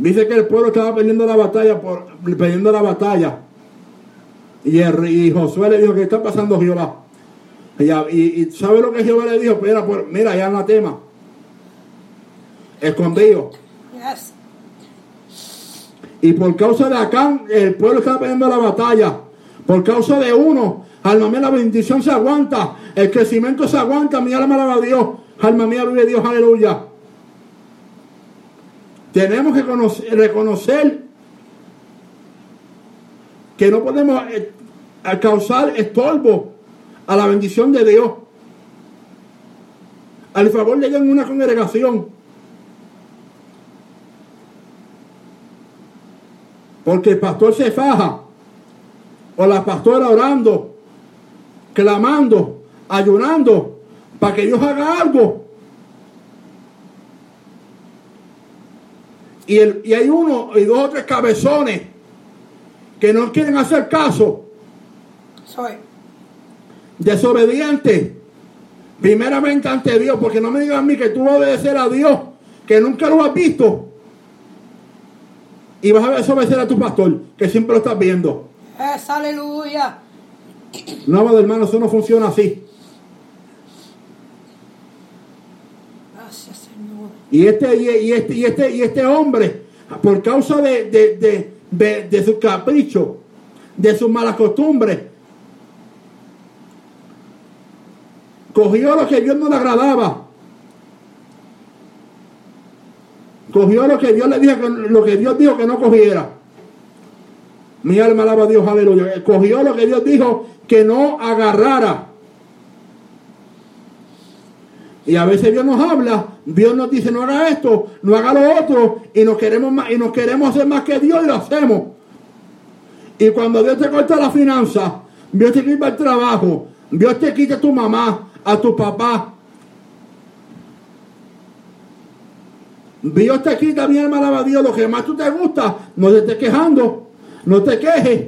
dice que el pueblo estaba perdiendo la batalla, por, perdiendo la batalla. Y, el y Josué le dijo, ¿qué está pasando Jehová? Y, y, y ¿sabe lo que Jehová le dijo? Mira, pues, mira, ya anatema. Escondido. Yes. Y por causa de Acán, el pueblo está perdiendo la batalla. Por causa de uno, alma mía, la bendición se aguanta. El crecimiento se aguanta. Mi alma alaba a Dios. Alma mía, vive Dios, aleluya. Tenemos que conocer- reconocer que no podemos eh, causar estorbo a la bendición de Dios. Al favor de Dios en una congregación. Porque el pastor se faja, o la pastora orando, clamando, ayunando, para que Dios haga algo. Y, el- y hay uno y dos o tres cabezones que no quieren hacer caso, Soy. desobedientes, primeramente ante Dios, porque no me digan a mí que tú vas a obedecer a Dios, que nunca lo has visto, y vas a desobedecer a tu pastor, que siempre lo estás viendo. Es aleluya. No, hermano, eso no funciona así. Gracias, Señor. Y este, y este, y este, y este hombre, por causa de, de, de, de, de su capricho, de sus malas costumbres, cogió lo que Dios no le agradaba. Cogió lo que Dios le dijo, lo que Dios dijo que no cogiera. Mi alma alaba a Dios, aleluya. Cogió lo que Dios dijo que no agarrara. Y a veces Dios nos habla, Dios nos dice no haga esto, no haga lo otro, y nos queremos más, y nos queremos hacer más que Dios y lo hacemos. Y cuando Dios te corta la finanza, Dios te quita el trabajo, Dios te quita a tu mamá, a tu papá. Dios te quita, mi alaba a Dios, lo que más tú te gusta, no te estés quejando, no te quejes,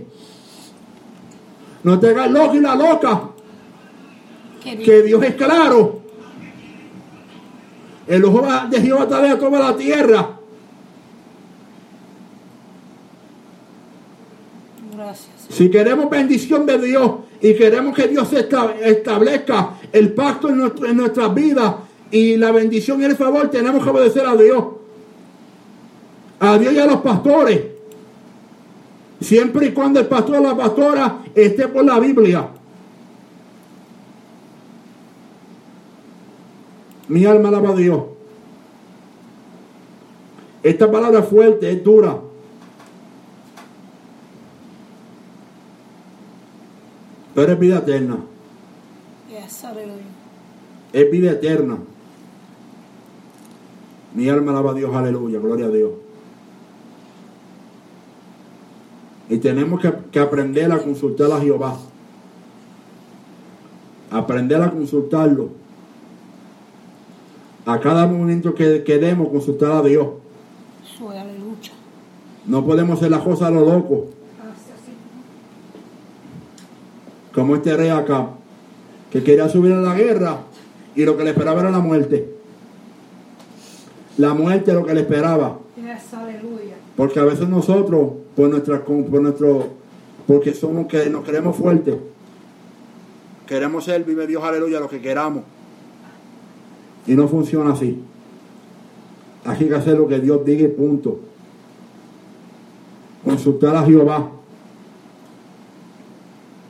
no te hagas loco y la loca que Dios es claro. El ojo de Jehová de toda la tierra. Gracias. Si queremos bendición de Dios y queremos que Dios esta- establezca el pacto en, nuestro- en nuestras vidas y la bendición y el favor, tenemos que obedecer a Dios. A Dios y a los pastores. Siempre y cuando el pastor o la pastora esté por la Biblia. Mi alma alaba a Dios. Esta palabra es fuerte, es dura. Pero es vida eterna. Yes, aleluya. es vida eterna. Mi alma alaba a Dios, aleluya, gloria a Dios. Y tenemos que, que aprender a consultar a Jehová. Aprender a consultarlo. A cada momento que queremos consultar a Dios. Soy aleluya. No podemos hacer las cosas a lo loco. Como este rey acá, que quería subir a la guerra y lo que le esperaba era la muerte. La muerte es lo que le esperaba. Yes, aleluya. Porque a veces nosotros, por nuestra, por nuestro, porque somos que nos creemos fuertes, queremos ser, vive Dios, aleluya, lo que queramos. Y no funciona así. Hay que hacer lo que Dios diga y punto. Consultar a Jehová.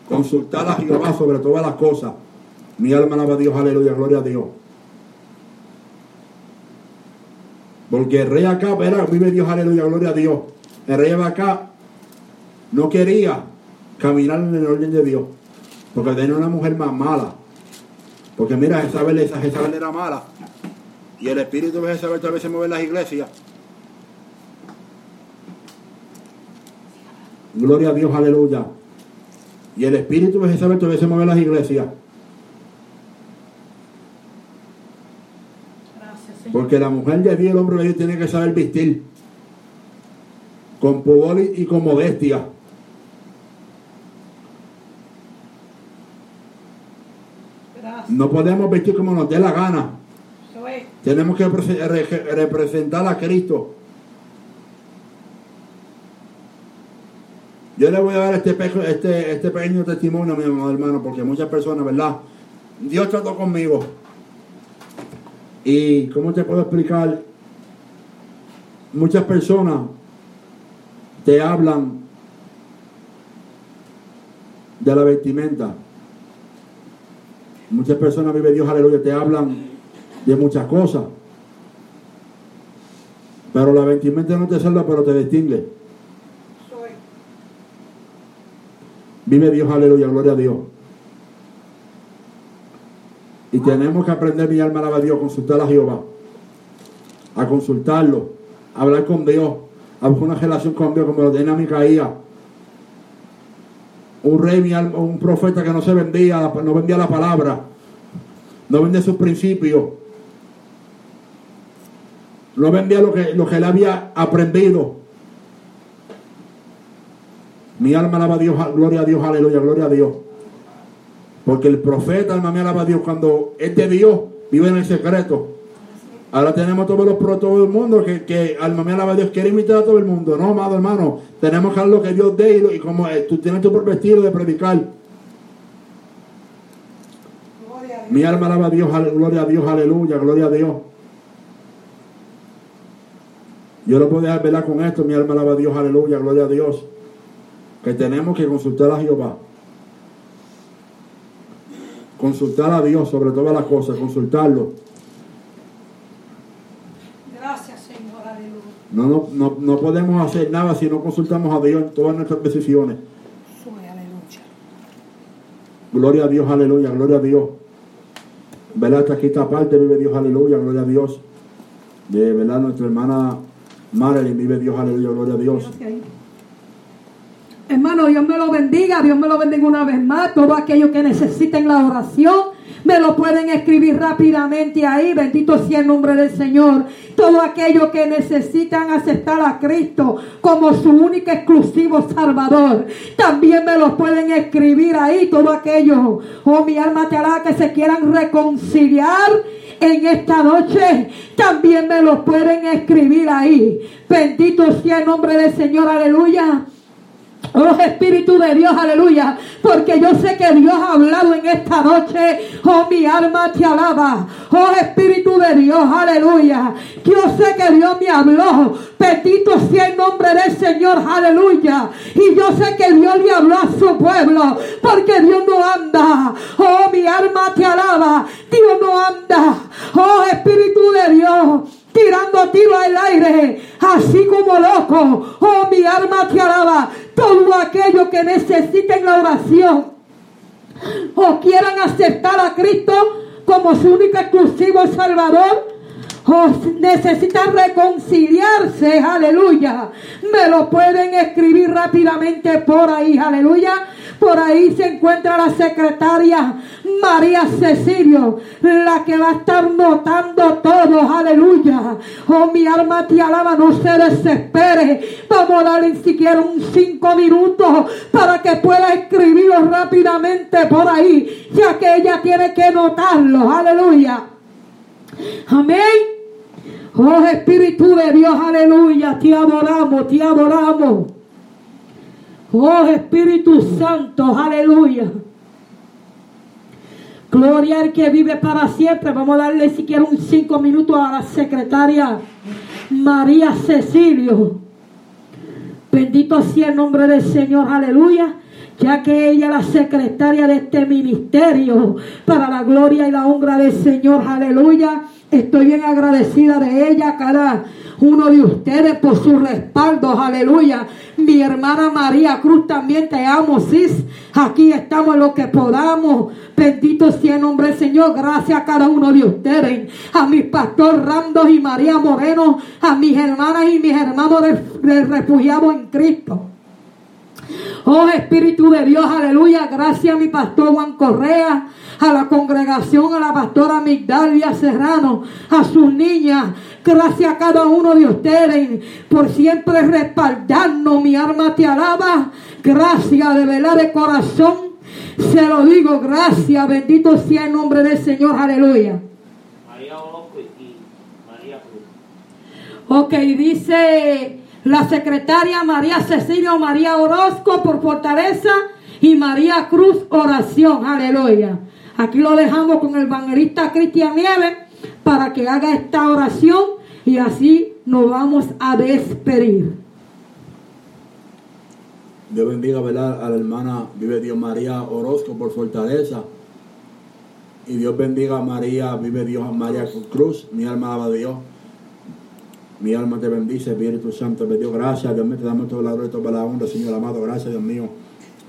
Consultar a Jehová sobre todas las cosas. Mi alma alaba a Dios, aleluya, gloria a Dios. Porque el rey acá, verá, vive Dios, aleluya, gloria a Dios. El rey acá no quería caminar en el orden de Dios. Porque tenía una mujer más mala. Porque mira, Jezabel, esa Jezabel era mala. Y el espíritu de Jezabel tal vez se mueve en las iglesias. Gloria a Dios, aleluya. Y el espíritu de Jezabel todavía se mueve en las iglesias. Gracias, Señor. Porque la mujer de Dios, el hombre de Dios, tiene que saber vestir. Con pudor y con modestia. Gracias. No podemos vestir como nos dé la gana. Tenemos que repre- re- representar a Cristo. Yo le voy a dar este, este, este pequeño testimonio, mi hermano, porque muchas personas, ¿verdad? Dios trató conmigo. Y, ¿cómo te puedo explicar? Muchas personas te hablan de la vestimenta. Muchas personas, vive Dios, aleluya, te hablan de muchas cosas. Pero la vestimenta no te salva, pero te distingue. Soy. Vive Dios, aleluya, gloria a Dios. Y tenemos que aprender, mi alma alaba a Dios, a consultar a Jehová. A consultarlo, a hablar con Dios, a buscar una relación con Dios como lo tenía Micaías. Un rey, un profeta que no se vendía, no vendía la palabra, no vendía sus principios, no vendía lo que, lo que él había aprendido. Mi alma alaba a Dios, gloria a Dios, aleluya, gloria a Dios. Porque el profeta, alma mía, alaba a Dios. Cuando es de Dios, vive en el secreto. Ahora tenemos todos los pro, todo el mundo que, que alma mía, alaba a Dios, quiere imitar a todo el mundo. No, amado hermano, tenemos que hacer lo que Dios dé y, lo- y como eh, tú tienes tu propio estilo de predicar. Gloria a Dios. Mi alma alaba a Dios, gloria a Dios, aleluya, gloria a Dios. Yo no puedo dejar velar con esto, mi alma alaba a Dios, aleluya, gloria a Dios. Que tenemos que consultar a Jehová. Consultar a Dios sobre todas las cosas, consultarlo. Gracias, Señor. Aleluya. No, no, no, no podemos hacer nada si no consultamos a Dios en todas nuestras decisiones. Gloria a Dios, aleluya, gloria a Dios. ¿Verdad? Hasta aquí esta parte vive Dios, aleluya, gloria a Dios. De verdad, nuestra hermana Marilyn vive Dios, aleluya, gloria a Dios. Hermano, Dios me lo bendiga, Dios me lo bendiga una vez más. Todo aquello que necesiten la oración, lo pueden escribir rápidamente ahí. Bendito sea el nombre del Señor. Todo aquello que necesitan aceptar a Cristo como su único exclusivo Salvador, también me lo pueden escribir ahí. Todo aquello, oh mi alma te hará que se quieran reconciliar en esta noche también me lo pueden escribir ahí. Bendito sea el nombre del Señor, aleluya. Oh Espíritu de Dios, aleluya. Porque yo sé que Dios ha hablado en esta noche. Oh, mi alma te alaba. Oh Espíritu de Dios, aleluya. Yo sé que Dios me habló. Bendito sea el nombre del Señor, aleluya. Y yo sé que Dios le habló a su pueblo. Porque Dios no anda. Oh, mi alma te alaba. Dios no anda. Oh Espíritu de Dios tirando tiro al aire, así como loco. Oh, mi alma te alaba. Todo aquello que necesiten la oración o quieran aceptar a Cristo como su único exclusivo Salvador o necesita reconciliarse, aleluya, me lo pueden escribir rápidamente por ahí, aleluya. Por ahí se encuentra la secretaria María Cecilio, la que va a estar notando todo, aleluya. Oh, mi alma te alaba, no se desespere. Vamos a darle siquiera un cinco minutos para que pueda escribirlo rápidamente por ahí, ya que ella tiene que notarlo, aleluya. Amén. Oh Espíritu de Dios, aleluya, te adoramos, te adoramos. Oh Espíritu Santo, aleluya. Gloria al que vive para siempre. Vamos a darle siquiera un cinco minutos a la secretaria María Cecilio. Bendito sea el nombre del Señor, aleluya. Ya que ella es la secretaria de este ministerio, para la gloria y la honra del Señor, aleluya. Estoy bien agradecida de ella, cada uno de ustedes por su respaldo, aleluya. Mi hermana María Cruz también te amo, sis. Aquí estamos lo que podamos. Bendito sea el nombre del Señor. Gracias a cada uno de ustedes. A mi pastor Randos y María Moreno. A mis hermanas y mis hermanos de, de refugiados en Cristo. Oh Espíritu de Dios, aleluya. Gracias a mi pastor Juan Correa, a la congregación, a la pastora Migdalia Serrano, a sus niñas. Gracias a cada uno de ustedes por siempre respaldarnos. Mi alma te alaba. Gracias de verdad de corazón. Se lo digo, gracias. Bendito sea el nombre del Señor, aleluya. María Orozco y María Cruz. Ok, dice la secretaria María Cecilio María Orozco por fortaleza y María Cruz oración. Aleluya. Aquí lo dejamos con el evangelista Cristian Nieves para que haga esta oración y así nos vamos a despedir. Dios bendiga ¿verdad? a la hermana Vive Dios María Orozco por fortaleza. Y Dios bendiga a María, vive Dios a María Cruz. Mi alma a Dios. Mi alma te bendice, Espíritu Santo, me dio gracias. Dios mío, te damos todo la gloria y toda la honra, Señor amado. Gracias, Dios mío.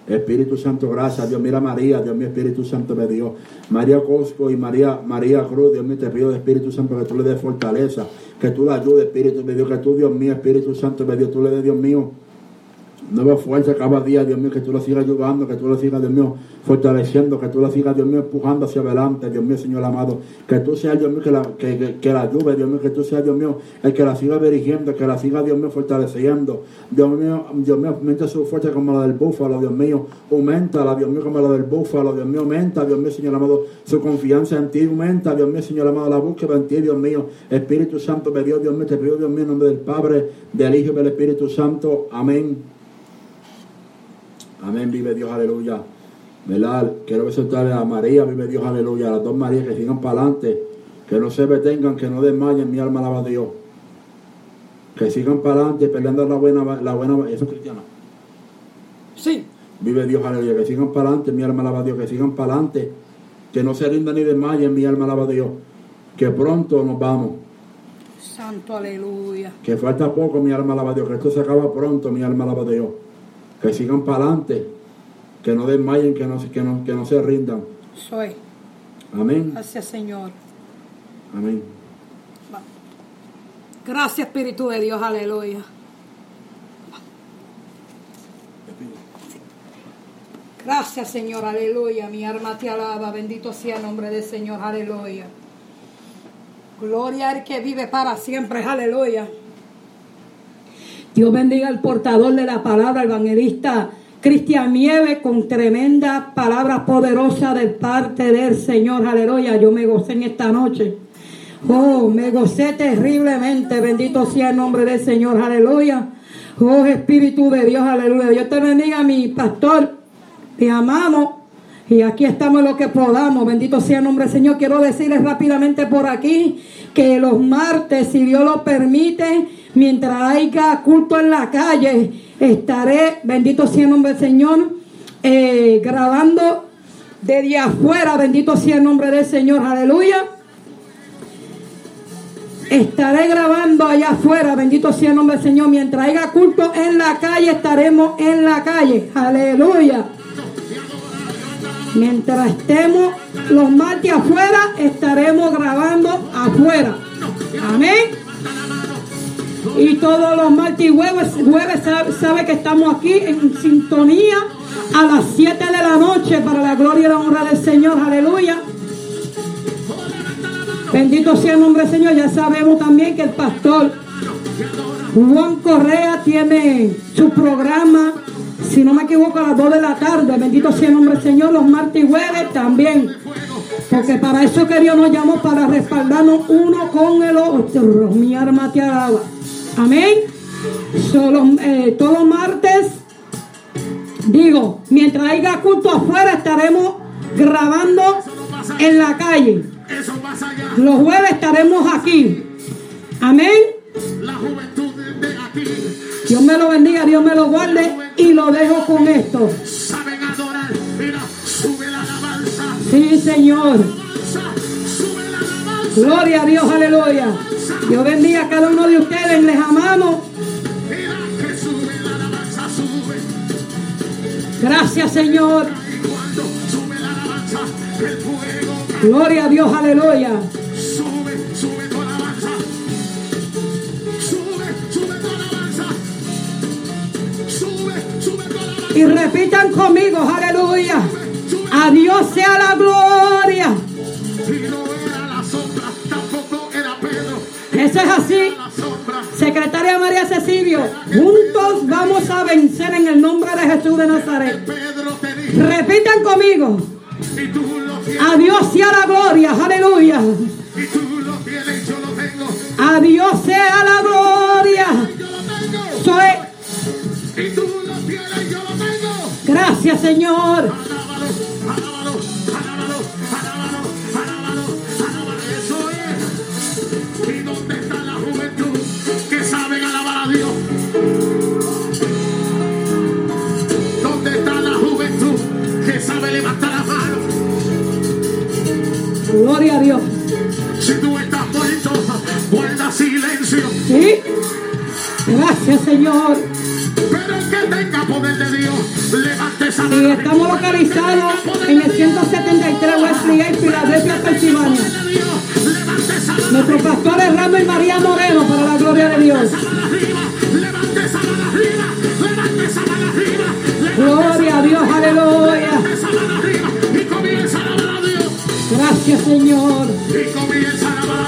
Espíritu Santo, gracias. Dios mira María, Dios mío, Espíritu Santo me dio. María Cosco y María, María Cruz, Dios mío, te pido, Espíritu Santo, que tú le des fortaleza, que tú la ayudes, Espíritu me dio, que tú, Dios mío, Espíritu Santo me dio, tú le des, Dios mío, nueva fuerza cada día, Dios mío, que tú la sigas ayudando, que tú la sigas, Dios mío, fortaleciendo, que tú la sigas, Dios mío, empujando hacia adelante, Dios mío, Señor amado, que tú seas, Dios mío, que la, que, la ayude, Dios mío, que tú seas, Dios mío, el que la siga dirigiendo, que la siga, Dios mío, fortaleciendo, Dios mío, Dios mío, aumenta su fuerza como la del búfalo, Dios mío, aumenta Dios mío, como la del búfalo, Dios mío, aumenta, Dios mío, Señor amado, su confianza en ti, aumenta, Dios mío, Señor amado, la búsqueda en ti, Dios mío, Espíritu Santo, me dio, Dios mío, te pido, Dios mío, en nombre del Padre, del Hijo y del Espíritu Santo, amén. Amén, vive Dios, aleluya. ¿Verdad? Quiero soltarle a María, vive Dios, aleluya. A las dos Marías que sigan para adelante, que no se detengan, que no desmayen, mi alma alaba a Dios. Que sigan para adelante peleando la buena, la buena, eso es cristiano. Sí. Vive Dios, aleluya. Que sigan para adelante, mi alma alaba a Dios. Que sigan para adelante. Que no se rindan ni desmayen, mi alma alaba a Dios. Que pronto nos vamos. Santo aleluya. Que falta poco, mi alma alaba a Dios. Que esto se acaba pronto, mi alma alaba a Dios. Que sigan para adelante. Que no desmayen, que no, que no, que no se rindan. Soy. Amén. Gracias, Señor. Amén. Gracias, Espíritu de Dios, aleluya. Gracias, Señor, aleluya. Mi alma te alaba. Bendito sea el nombre del Señor, aleluya. Gloria al que vive para siempre, aleluya. Dios bendiga al portador de la palabra, el evangelista Cristian Nieves, con tremenda palabra poderosa de parte del Señor, aleluya. Yo me gocé en esta noche. Oh, me gocé terriblemente. Bendito sea el nombre del Señor, aleluya. Oh, Espíritu de Dios, aleluya. Dios te bendiga, mi pastor. Te amamos. Y aquí estamos lo que podamos. Bendito sea el nombre del Señor. Quiero decirles rápidamente por aquí que los martes, si Dios lo permite, mientras haya culto en la calle, estaré, bendito sea el nombre del Señor, eh, grabando desde afuera. Bendito sea el nombre del Señor. Aleluya. Estaré grabando allá afuera, bendito sea el nombre del Señor. Mientras haya culto en la calle, estaremos en la calle. Aleluya. Mientras estemos los martes afuera estaremos grabando afuera. Amén. Y todos los martes y jueves, jueves sabe, sabe que estamos aquí en sintonía a las 7 de la noche para la gloria y la honra del Señor. Aleluya. Bendito sea el nombre del Señor. Ya sabemos también que el pastor Juan Correa tiene su programa, si no me equivoco, a las 2 de la tarde. Bendito sea el nombre del Señor. Los martes y jueves también. Porque para eso que Dios nos llamó, para respaldarnos uno con el otro. Mi arma te alaba. Amén. Solo, eh, todos martes, digo, mientras haya culto afuera, estaremos grabando en la calle. Los jueves estaremos aquí. Amén. La juventud de de aquí Dios me lo bendiga, Dios me lo guarde y lo dejo con esto. saben adorar. Mira, sube la alabanza. Sí, Señor. Gloria a Dios, aleluya. Dios bendiga a cada uno de ustedes, les amamos. Gracias, Señor. Gloria a Dios, aleluya. Sube, sube tu alabanza. Sube, sube tu alabanza. Sube, sube tu alabanza. Y repitan conmigo, aleluya. A Dios sea la gloria. Eso es así. Secretaria María Cecilio, juntos vamos a vencer en el nombre de Jesús de Nazaret. Repitan conmigo. A Dios sea la gloria, aleluya. A Dios sea la gloria. Soy. Gracias, Señor. Sabe levantar la mano? Gloria a Dios. Si tú estás muerto, guarda silencio. ¿Sí? Gracias, Señor. Pero que tenga poder de Dios, levante esa Y mano. estamos localizados en el 173 Wesley Gate, Filadelfia, Pensilvania. Nuestro pastor es Ramo y María Moreno, para la gloria de Dios. Gloria a Dios, aleluya. Gracias, Señor.